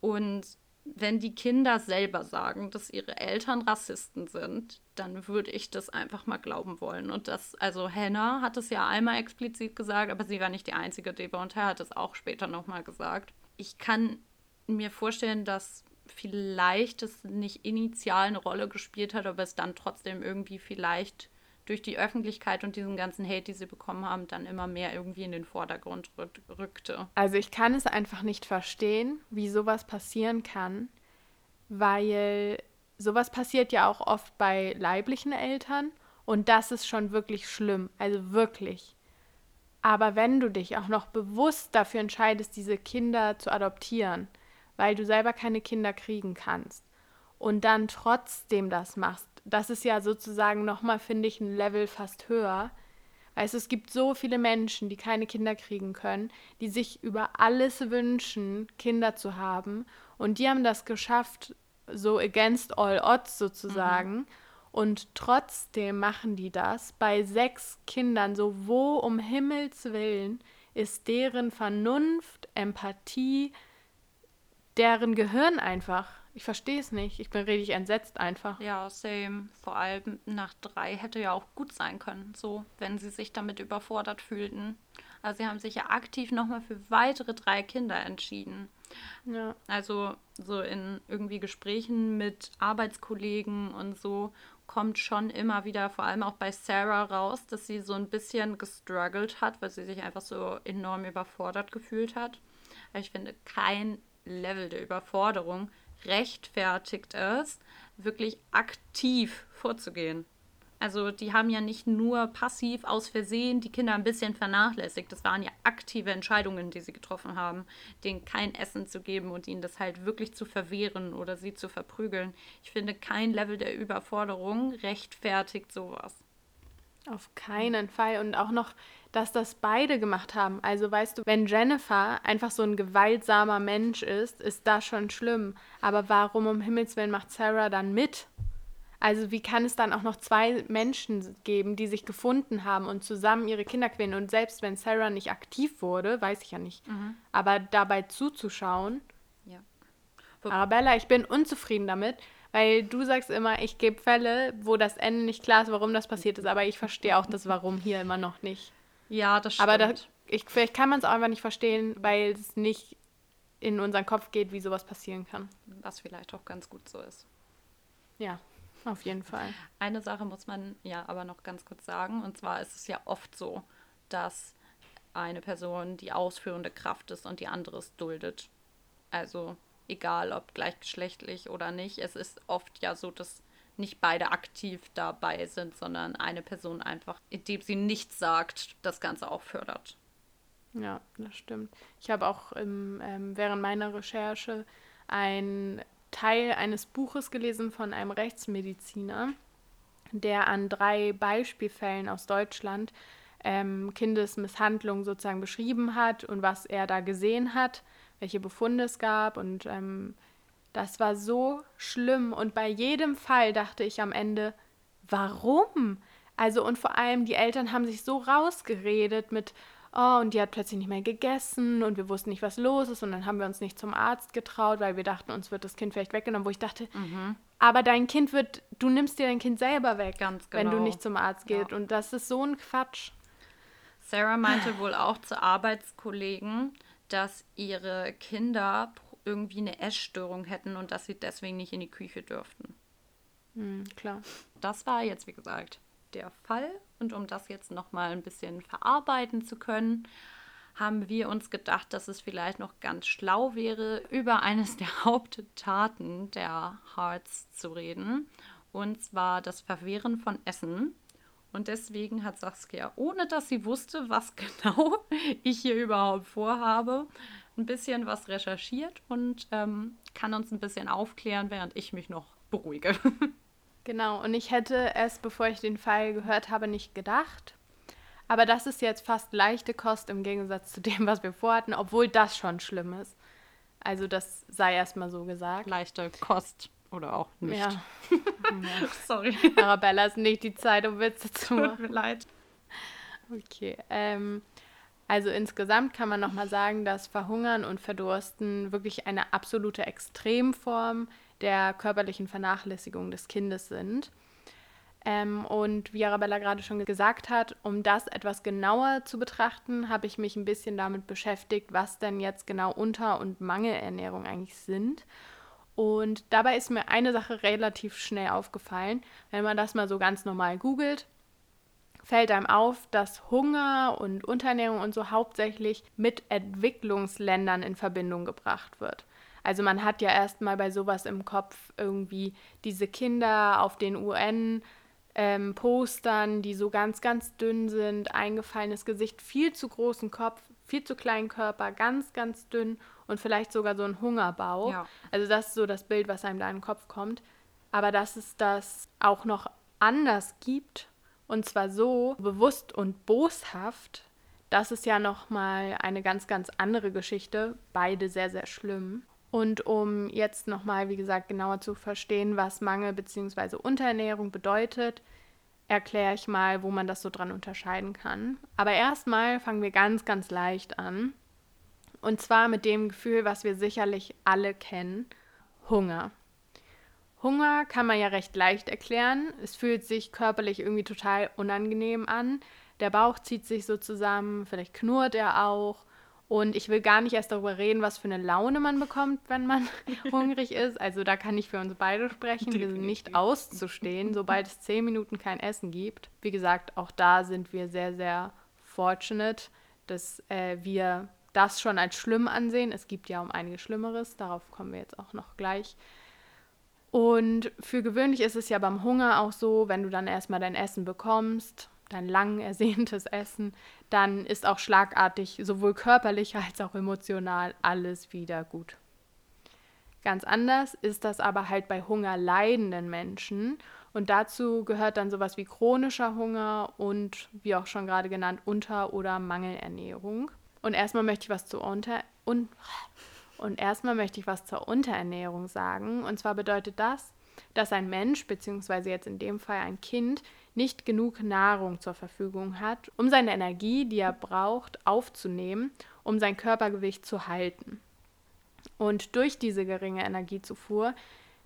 Und wenn die Kinder selber sagen, dass ihre Eltern Rassisten sind, dann würde ich das einfach mal glauben wollen. Und das, also Hannah hat es ja einmal explizit gesagt, aber sie war nicht die einzige. Devontae hat es auch später nochmal gesagt. Ich kann mir vorstellen, dass vielleicht es nicht initial eine Rolle gespielt hat, aber es dann trotzdem irgendwie vielleicht durch die Öffentlichkeit und diesen ganzen Hate, die sie bekommen haben, dann immer mehr irgendwie in den Vordergrund rückte. Also ich kann es einfach nicht verstehen, wie sowas passieren kann, weil sowas passiert ja auch oft bei leiblichen Eltern und das ist schon wirklich schlimm, also wirklich. Aber wenn du dich auch noch bewusst dafür entscheidest, diese Kinder zu adoptieren, weil du selber keine Kinder kriegen kannst und dann trotzdem das machst, das ist ja sozusagen nochmal, finde ich, ein Level fast höher. Also es gibt so viele Menschen, die keine Kinder kriegen können, die sich über alles wünschen, Kinder zu haben. Und die haben das geschafft, so against all odds sozusagen. Mhm. Und trotzdem machen die das bei sechs Kindern. So, wo um Himmels Willen ist deren Vernunft, Empathie, deren Gehirn einfach? Ich verstehe es nicht. Ich bin richtig entsetzt einfach. Ja, same. Vor allem nach drei hätte ja auch gut sein können, so, wenn sie sich damit überfordert fühlten. Also sie haben sich ja aktiv nochmal für weitere drei Kinder entschieden. Ja. Also so in irgendwie Gesprächen mit Arbeitskollegen und so kommt schon immer wieder, vor allem auch bei Sarah raus, dass sie so ein bisschen gestruggelt hat, weil sie sich einfach so enorm überfordert gefühlt hat. Ich finde, kein Level der Überforderung rechtfertigt es, wirklich aktiv vorzugehen. Also die haben ja nicht nur passiv aus Versehen die Kinder ein bisschen vernachlässigt. Das waren ja aktive Entscheidungen, die sie getroffen haben, denen kein Essen zu geben und ihnen das halt wirklich zu verwehren oder sie zu verprügeln. Ich finde, kein Level der Überforderung rechtfertigt sowas. Auf keinen Fall. Und auch noch, dass das beide gemacht haben. Also weißt du, wenn Jennifer einfach so ein gewaltsamer Mensch ist, ist das schon schlimm. Aber warum um Himmels Willen macht Sarah dann mit? Also wie kann es dann auch noch zwei Menschen geben, die sich gefunden haben und zusammen ihre Kinder quälen? Und selbst wenn Sarah nicht aktiv wurde, weiß ich ja nicht, mhm. aber dabei zuzuschauen. Ja. Arabella, ich bin unzufrieden damit, weil du sagst immer, ich gebe Fälle, wo das Ende nicht klar ist, warum das passiert ist. Aber ich verstehe auch das Warum hier immer noch nicht. Ja, das stimmt. Aber da, ich, vielleicht kann man es auch einfach nicht verstehen, weil es nicht in unseren Kopf geht, wie sowas passieren kann. Was vielleicht auch ganz gut so ist. Ja. Auf jeden Fall. Eine Sache muss man ja aber noch ganz kurz sagen. Und zwar ist es ja oft so, dass eine Person die ausführende Kraft ist und die andere es duldet. Also egal ob gleichgeschlechtlich oder nicht. Es ist oft ja so, dass nicht beide aktiv dabei sind, sondern eine Person einfach, indem sie nichts sagt, das Ganze auch fördert. Ja, das stimmt. Ich habe auch im, ähm, während meiner Recherche ein Teil eines Buches gelesen von einem Rechtsmediziner, der an drei Beispielfällen aus Deutschland ähm, Kindesmisshandlung sozusagen beschrieben hat und was er da gesehen hat, welche Befunde es gab. Und ähm, das war so schlimm. Und bei jedem Fall dachte ich am Ende, warum? Also und vor allem die Eltern haben sich so rausgeredet mit, oh, und die hat plötzlich nicht mehr gegessen und wir wussten nicht, was los ist und dann haben wir uns nicht zum Arzt getraut, weil wir dachten, uns wird das Kind vielleicht weggenommen, wo ich dachte, mhm. aber dein Kind wird, du nimmst dir dein Kind selber weg, genau. wenn du genau. nicht zum Arzt gehst ja. und das ist so ein Quatsch. Sarah meinte wohl auch zu Arbeitskollegen, dass ihre Kinder irgendwie eine Essstörung hätten und dass sie deswegen nicht in die Küche dürften. Mhm, klar. Das war jetzt, wie gesagt, der Fall. Und um das jetzt nochmal ein bisschen verarbeiten zu können, haben wir uns gedacht, dass es vielleicht noch ganz schlau wäre, über eines der Haupttaten der Hearts zu reden. Und zwar das Verwehren von Essen. Und deswegen hat Saskia, ohne dass sie wusste, was genau ich hier überhaupt vorhabe, ein bisschen was recherchiert und ähm, kann uns ein bisschen aufklären, während ich mich noch beruhige. Genau, und ich hätte es, bevor ich den Fall gehört habe, nicht gedacht. Aber das ist jetzt fast leichte Kost im Gegensatz zu dem, was wir vorhatten, obwohl das schon schlimm ist. Also das sei erstmal so gesagt. Leichte Kost oder auch nicht. Ja. Sorry. Arabella ist nicht die Zeit, um Witze zu machen. Tut mir leid. Okay. Ähm, also insgesamt kann man nochmal sagen, dass Verhungern und Verdursten wirklich eine absolute Extremform der körperlichen Vernachlässigung des Kindes sind. Ähm, und wie Arabella gerade schon gesagt hat, um das etwas genauer zu betrachten, habe ich mich ein bisschen damit beschäftigt, was denn jetzt genau Unter- und Mangelernährung eigentlich sind. Und dabei ist mir eine Sache relativ schnell aufgefallen. Wenn man das mal so ganz normal googelt, fällt einem auf, dass Hunger und Unterernährung und so hauptsächlich mit Entwicklungsländern in Verbindung gebracht wird. Also man hat ja erstmal bei sowas im Kopf irgendwie diese Kinder auf den UN. Ähm, Postern, die so ganz, ganz dünn sind, eingefallenes Gesicht, viel zu großen Kopf, viel zu kleinen Körper, ganz, ganz dünn und vielleicht sogar so ein Hungerbauch. Ja. Also das ist so das Bild, was einem da in den Kopf kommt. Aber dass es das auch noch anders gibt, und zwar so bewusst und boshaft, das ist ja nochmal eine ganz, ganz andere Geschichte. Beide sehr, sehr schlimm. Und um jetzt nochmal, wie gesagt, genauer zu verstehen, was Mangel bzw. Unterernährung bedeutet, erkläre ich mal, wo man das so dran unterscheiden kann. Aber erstmal fangen wir ganz, ganz leicht an. Und zwar mit dem Gefühl, was wir sicherlich alle kennen, Hunger. Hunger kann man ja recht leicht erklären. Es fühlt sich körperlich irgendwie total unangenehm an. Der Bauch zieht sich so zusammen, vielleicht knurrt er auch. Und ich will gar nicht erst darüber reden, was für eine Laune man bekommt, wenn man hungrig ist. Also da kann ich für uns beide sprechen. Wir sind nicht auszustehen, sobald es zehn Minuten kein Essen gibt. Wie gesagt, auch da sind wir sehr, sehr fortunate, dass äh, wir das schon als schlimm ansehen. Es gibt ja um einiges Schlimmeres. Darauf kommen wir jetzt auch noch gleich. Und für gewöhnlich ist es ja beim Hunger auch so, wenn du dann erstmal dein Essen bekommst, dein lang ersehntes Essen, dann ist auch schlagartig sowohl körperlich als auch emotional alles wieder gut. Ganz anders ist das aber halt bei Hunger leidenden Menschen. Und dazu gehört dann sowas wie chronischer Hunger und, wie auch schon gerade genannt, Unter- oder Mangelernährung. Und erstmal möchte ich was zu Unter... Un und erstmal möchte ich was zur Unterernährung sagen. Und zwar bedeutet das, dass ein Mensch, beziehungsweise jetzt in dem Fall ein Kind, nicht genug Nahrung zur Verfügung hat, um seine Energie, die er braucht, aufzunehmen, um sein Körpergewicht zu halten. Und durch diese geringe Energiezufuhr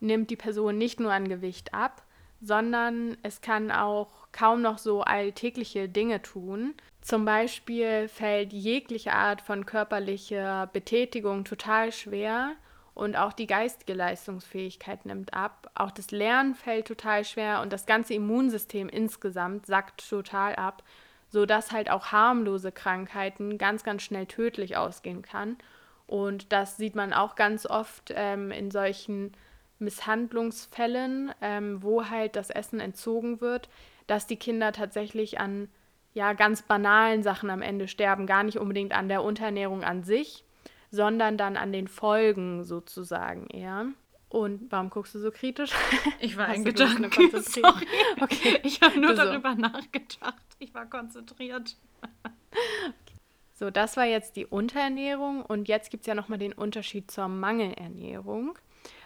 nimmt die Person nicht nur an Gewicht ab, sondern es kann auch kaum noch so alltägliche Dinge tun. Zum Beispiel fällt jegliche Art von körperlicher Betätigung total schwer und auch die geistige Leistungsfähigkeit nimmt ab. Auch das Lernen fällt total schwer und das ganze Immunsystem insgesamt sackt total ab, sodass halt auch harmlose Krankheiten ganz, ganz schnell tödlich ausgehen kann. Und das sieht man auch ganz oft ähm, in solchen Misshandlungsfällen, ähm, wo halt das Essen entzogen wird, dass die Kinder tatsächlich an ja ganz banalen Sachen am Ende sterben, gar nicht unbedingt an der Unterernährung an sich, sondern dann an den Folgen sozusagen eher. Und warum guckst du so kritisch? Ich war in Gedanken. Sorry. Okay. Ich habe nur du darüber so. nachgedacht. Ich war konzentriert. So, das war jetzt die Unterernährung und jetzt gibt es ja nochmal den Unterschied zur Mangelernährung.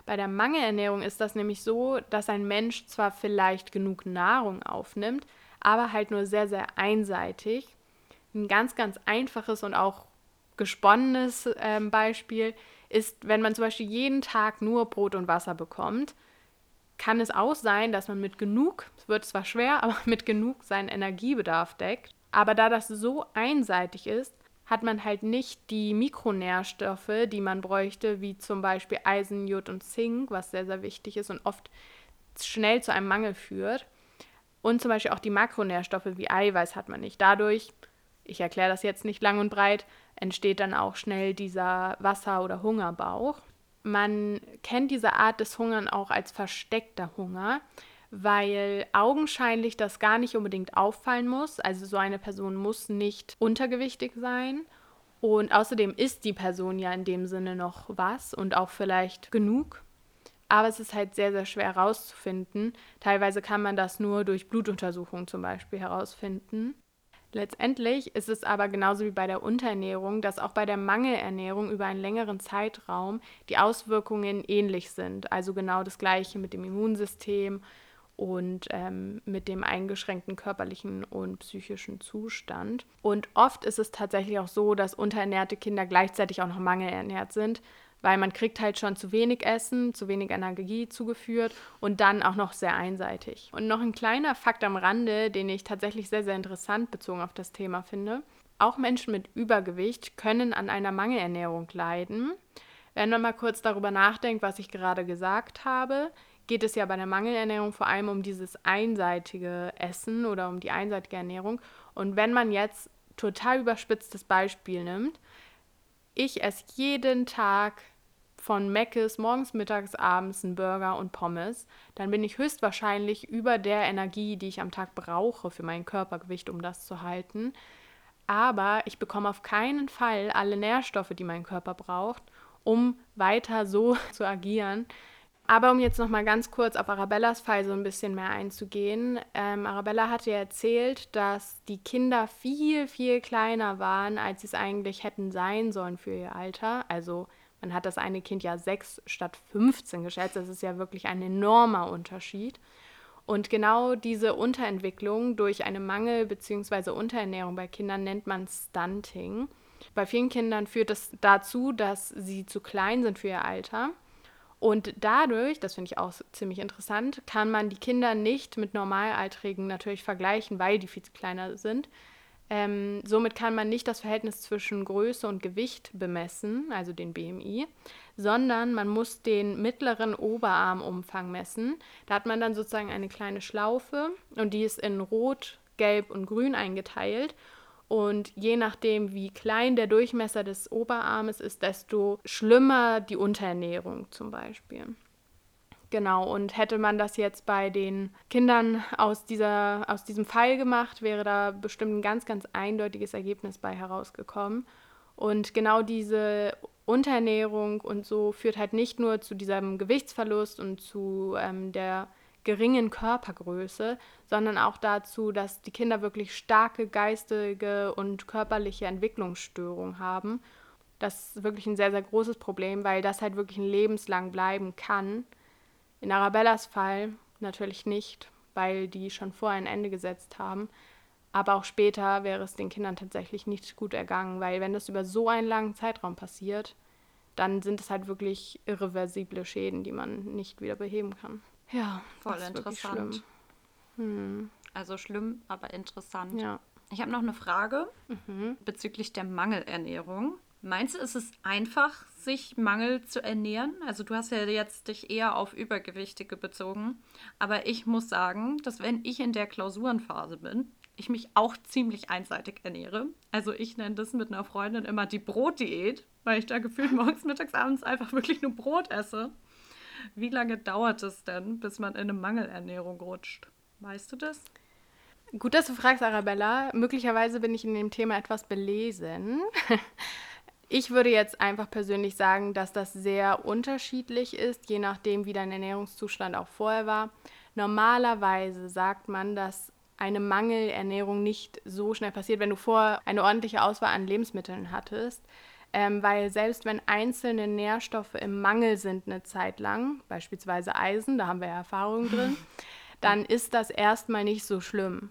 Bei der Mangelernährung ist das nämlich so, dass ein Mensch zwar vielleicht genug Nahrung aufnimmt, aber halt nur sehr, sehr einseitig. Ein ganz, ganz einfaches und auch gesponnenes äh, Beispiel ist, wenn man zum Beispiel jeden Tag nur Brot und Wasser bekommt, kann es auch sein, dass man mit genug, es wird zwar schwer, aber mit genug seinen Energiebedarf deckt. Aber da das so einseitig ist, hat man halt nicht die Mikronährstoffe, die man bräuchte, wie zum Beispiel Eisen, Jod und Zink, was sehr, sehr wichtig ist und oft schnell zu einem Mangel führt. Und zum Beispiel auch die Makronährstoffe wie Eiweiß hat man nicht. Dadurch, ich erkläre das jetzt nicht lang und breit, entsteht dann auch schnell dieser Wasser- oder Hungerbauch. Man kennt diese Art des Hungern auch als versteckter Hunger weil augenscheinlich das gar nicht unbedingt auffallen muss. Also so eine Person muss nicht untergewichtig sein. Und außerdem ist die Person ja in dem Sinne noch was und auch vielleicht genug. Aber es ist halt sehr, sehr schwer herauszufinden. Teilweise kann man das nur durch Blutuntersuchungen zum Beispiel herausfinden. Letztendlich ist es aber genauso wie bei der Unterernährung, dass auch bei der Mangelernährung über einen längeren Zeitraum die Auswirkungen ähnlich sind. Also genau das gleiche mit dem Immunsystem, und ähm, mit dem eingeschränkten körperlichen und psychischen Zustand. Und oft ist es tatsächlich auch so, dass unterernährte Kinder gleichzeitig auch noch mangelernährt sind, weil man kriegt halt schon zu wenig Essen, zu wenig Energie zugeführt und dann auch noch sehr einseitig. Und noch ein kleiner Fakt am Rande, den ich tatsächlich sehr, sehr interessant bezogen auf das Thema finde. Auch Menschen mit Übergewicht können an einer Mangelernährung leiden. Wenn man mal kurz darüber nachdenkt, was ich gerade gesagt habe, geht es ja bei der Mangelernährung vor allem um dieses einseitige Essen oder um die einseitige Ernährung. Und wenn man jetzt total überspitztes Beispiel nimmt, ich esse jeden Tag von Meckes morgens, mittags, abends einen Burger und Pommes, dann bin ich höchstwahrscheinlich über der Energie, die ich am Tag brauche für mein Körpergewicht, um das zu halten. Aber ich bekomme auf keinen Fall alle Nährstoffe, die mein Körper braucht, um weiter so zu agieren. Aber um jetzt noch mal ganz kurz auf Arabellas Fall so ein bisschen mehr einzugehen. Ähm, Arabella hatte ja erzählt, dass die Kinder viel, viel kleiner waren, als sie es eigentlich hätten sein sollen für ihr Alter. Also man hat das eine Kind ja sechs statt 15 geschätzt. Das ist ja wirklich ein enormer Unterschied. Und genau diese Unterentwicklung durch eine Mangel- bzw. Unterernährung bei Kindern nennt man Stunting. Bei vielen Kindern führt das dazu, dass sie zu klein sind für ihr Alter und dadurch, das finde ich auch ziemlich interessant, kann man die Kinder nicht mit Normalaltrigen natürlich vergleichen, weil die viel kleiner sind. Ähm, somit kann man nicht das Verhältnis zwischen Größe und Gewicht bemessen, also den BMI, sondern man muss den mittleren Oberarmumfang messen. Da hat man dann sozusagen eine kleine Schlaufe und die ist in Rot, Gelb und Grün eingeteilt. Und je nachdem, wie klein der Durchmesser des Oberarmes ist, desto schlimmer die Unterernährung zum Beispiel. Genau, und hätte man das jetzt bei den Kindern aus, dieser, aus diesem Fall gemacht, wäre da bestimmt ein ganz, ganz eindeutiges Ergebnis bei herausgekommen. Und genau diese Unterernährung und so führt halt nicht nur zu diesem Gewichtsverlust und zu ähm, der geringen Körpergröße, sondern auch dazu, dass die Kinder wirklich starke geistige und körperliche Entwicklungsstörungen haben. Das ist wirklich ein sehr, sehr großes Problem, weil das halt wirklich ein lebenslang bleiben kann. In Arabellas Fall natürlich nicht, weil die schon vorher ein Ende gesetzt haben. Aber auch später wäre es den Kindern tatsächlich nicht gut ergangen, weil wenn das über so einen langen Zeitraum passiert, dann sind es halt wirklich irreversible Schäden, die man nicht wieder beheben kann. Ja, voll interessant. Hm. Also schlimm, aber interessant. Ja. Ich habe noch eine Frage mhm. bezüglich der Mangelernährung. Meinst du, ist es einfach, sich Mangel zu ernähren? Also du hast ja jetzt dich eher auf Übergewichtige bezogen, aber ich muss sagen, dass wenn ich in der Klausurenphase bin, ich mich auch ziemlich einseitig ernähre. Also ich nenne das mit einer Freundin immer die Brotdiät, weil ich da gefühlt morgens, mittags, abends einfach wirklich nur Brot esse. Wie lange dauert es denn, bis man in eine Mangelernährung rutscht? Weißt du das? Gut, dass du fragst, Arabella. Möglicherweise bin ich in dem Thema etwas belesen. Ich würde jetzt einfach persönlich sagen, dass das sehr unterschiedlich ist, je nachdem, wie dein Ernährungszustand auch vorher war. Normalerweise sagt man, dass eine Mangelernährung nicht so schnell passiert, wenn du vorher eine ordentliche Auswahl an Lebensmitteln hattest ähm, weil selbst wenn einzelne Nährstoffe im Mangel sind eine Zeit lang, beispielsweise Eisen, da haben wir ja Erfahrung drin, dann ist das erstmal nicht so schlimm.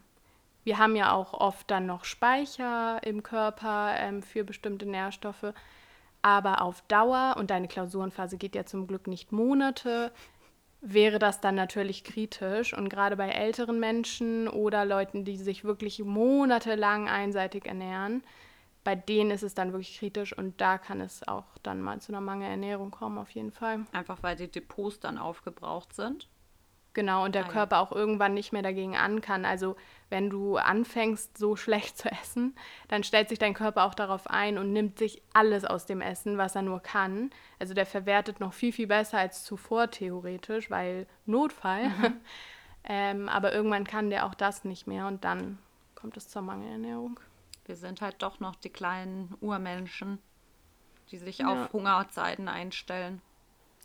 Wir haben ja auch oft dann noch Speicher im Körper ähm, für bestimmte Nährstoffe. Aber auf Dauer, und deine Klausurenphase geht ja zum Glück nicht Monate, wäre das dann natürlich kritisch. Und gerade bei älteren Menschen oder Leuten, die sich wirklich monatelang einseitig ernähren, bei denen ist es dann wirklich kritisch und da kann es auch dann mal zu einer Mangelernährung kommen, auf jeden Fall. Einfach weil die Depots dann aufgebraucht sind. Genau, und der ah, Körper ja. auch irgendwann nicht mehr dagegen an kann. Also wenn du anfängst, so schlecht zu essen, dann stellt sich dein Körper auch darauf ein und nimmt sich alles aus dem Essen, was er nur kann. Also der verwertet noch viel, viel besser als zuvor theoretisch, weil Notfall. Mhm. ähm, aber irgendwann kann der auch das nicht mehr und dann kommt es zur Mangelernährung. Wir sind halt doch noch die kleinen Urmenschen, die sich ja. auf Hungerzeiten einstellen.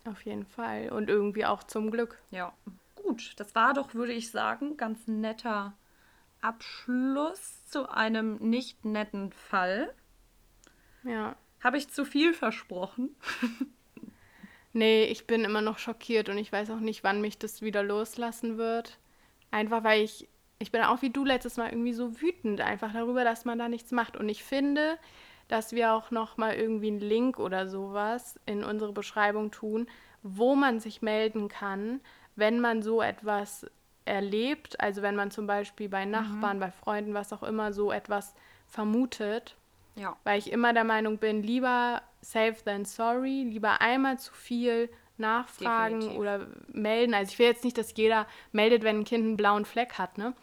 Auf jeden Fall. Und irgendwie auch zum Glück. Ja. Gut, das war doch, würde ich sagen, ganz netter Abschluss zu einem nicht netten Fall. Ja. Habe ich zu viel versprochen? nee, ich bin immer noch schockiert und ich weiß auch nicht, wann mich das wieder loslassen wird. Einfach weil ich ich bin auch wie du letztes Mal irgendwie so wütend einfach darüber, dass man da nichts macht. Und ich finde, dass wir auch noch mal irgendwie einen Link oder sowas in unsere Beschreibung tun, wo man sich melden kann, wenn man so etwas erlebt. Also wenn man zum Beispiel bei Nachbarn, mhm. bei Freunden, was auch immer, so etwas vermutet. Ja. Weil ich immer der Meinung bin, lieber safe than sorry, lieber einmal zu viel nachfragen Definitiv. oder melden. Also ich will jetzt nicht, dass jeder meldet, wenn ein Kind einen blauen Fleck hat, ne?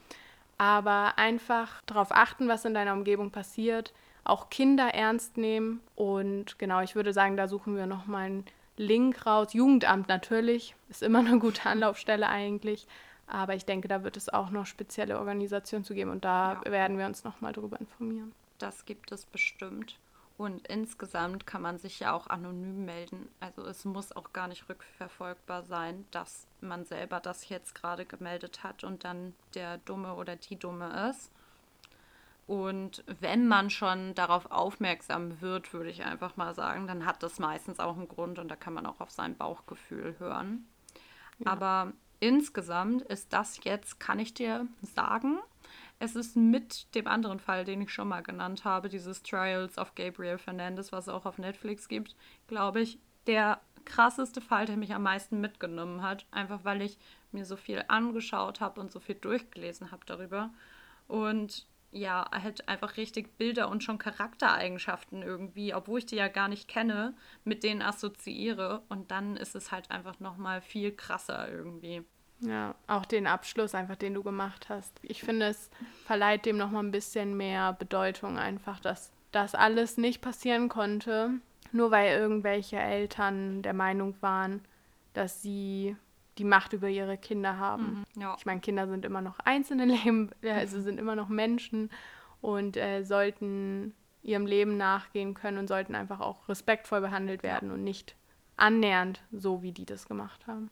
Aber einfach darauf achten, was in deiner Umgebung passiert, auch Kinder ernst nehmen und genau, ich würde sagen, da suchen wir nochmal einen Link raus. Jugendamt natürlich ist immer eine gute Anlaufstelle eigentlich. Aber ich denke, da wird es auch noch spezielle Organisationen zu geben und da ja. werden wir uns nochmal drüber informieren. Das gibt es bestimmt. Und insgesamt kann man sich ja auch anonym melden. Also es muss auch gar nicht rückverfolgbar sein, dass man selber das jetzt gerade gemeldet hat und dann der Dumme oder die Dumme ist. Und wenn man schon darauf aufmerksam wird, würde ich einfach mal sagen, dann hat das meistens auch einen Grund und da kann man auch auf sein Bauchgefühl hören. Ja. Aber insgesamt ist das jetzt, kann ich dir sagen, es ist mit dem anderen Fall, den ich schon mal genannt habe, dieses Trials of Gabriel Fernandez, was es auch auf Netflix gibt, glaube ich, der krasseste Fall, der mich am meisten mitgenommen hat. Einfach weil ich mir so viel angeschaut habe und so viel durchgelesen habe darüber. Und ja, halt einfach richtig Bilder und schon Charaktereigenschaften irgendwie, obwohl ich die ja gar nicht kenne, mit denen assoziiere. Und dann ist es halt einfach nochmal viel krasser irgendwie. Ja, auch den Abschluss einfach, den du gemacht hast. Ich finde, es verleiht dem nochmal ein bisschen mehr Bedeutung einfach, dass das alles nicht passieren konnte, nur weil irgendwelche Eltern der Meinung waren, dass sie die Macht über ihre Kinder haben. Mhm, ja. Ich meine, Kinder sind immer noch einzelne Leben, also sind immer noch Menschen und äh, sollten ihrem Leben nachgehen können und sollten einfach auch respektvoll behandelt werden und nicht annähernd so, wie die das gemacht haben.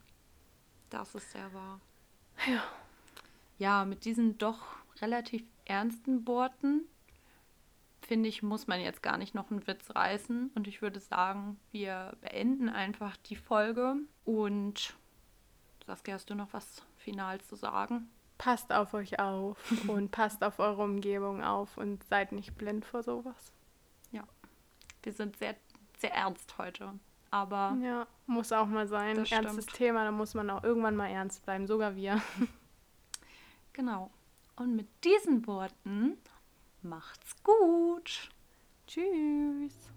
Das ist sehr wahr. Ja. Ja, mit diesen doch relativ ernsten Worten, finde ich, muss man jetzt gar nicht noch einen Witz reißen. Und ich würde sagen, wir beenden einfach die Folge und Saskia, hast du noch was final zu sagen? Passt auf euch auf und passt auf eure Umgebung auf und seid nicht blind vor sowas. Ja, wir sind sehr, sehr ernst heute. Aber. Ja, muss auch mal sein. Ernstes stimmt. Thema, da muss man auch irgendwann mal ernst bleiben, sogar wir. Genau. Und mit diesen Worten macht's gut. Tschüss.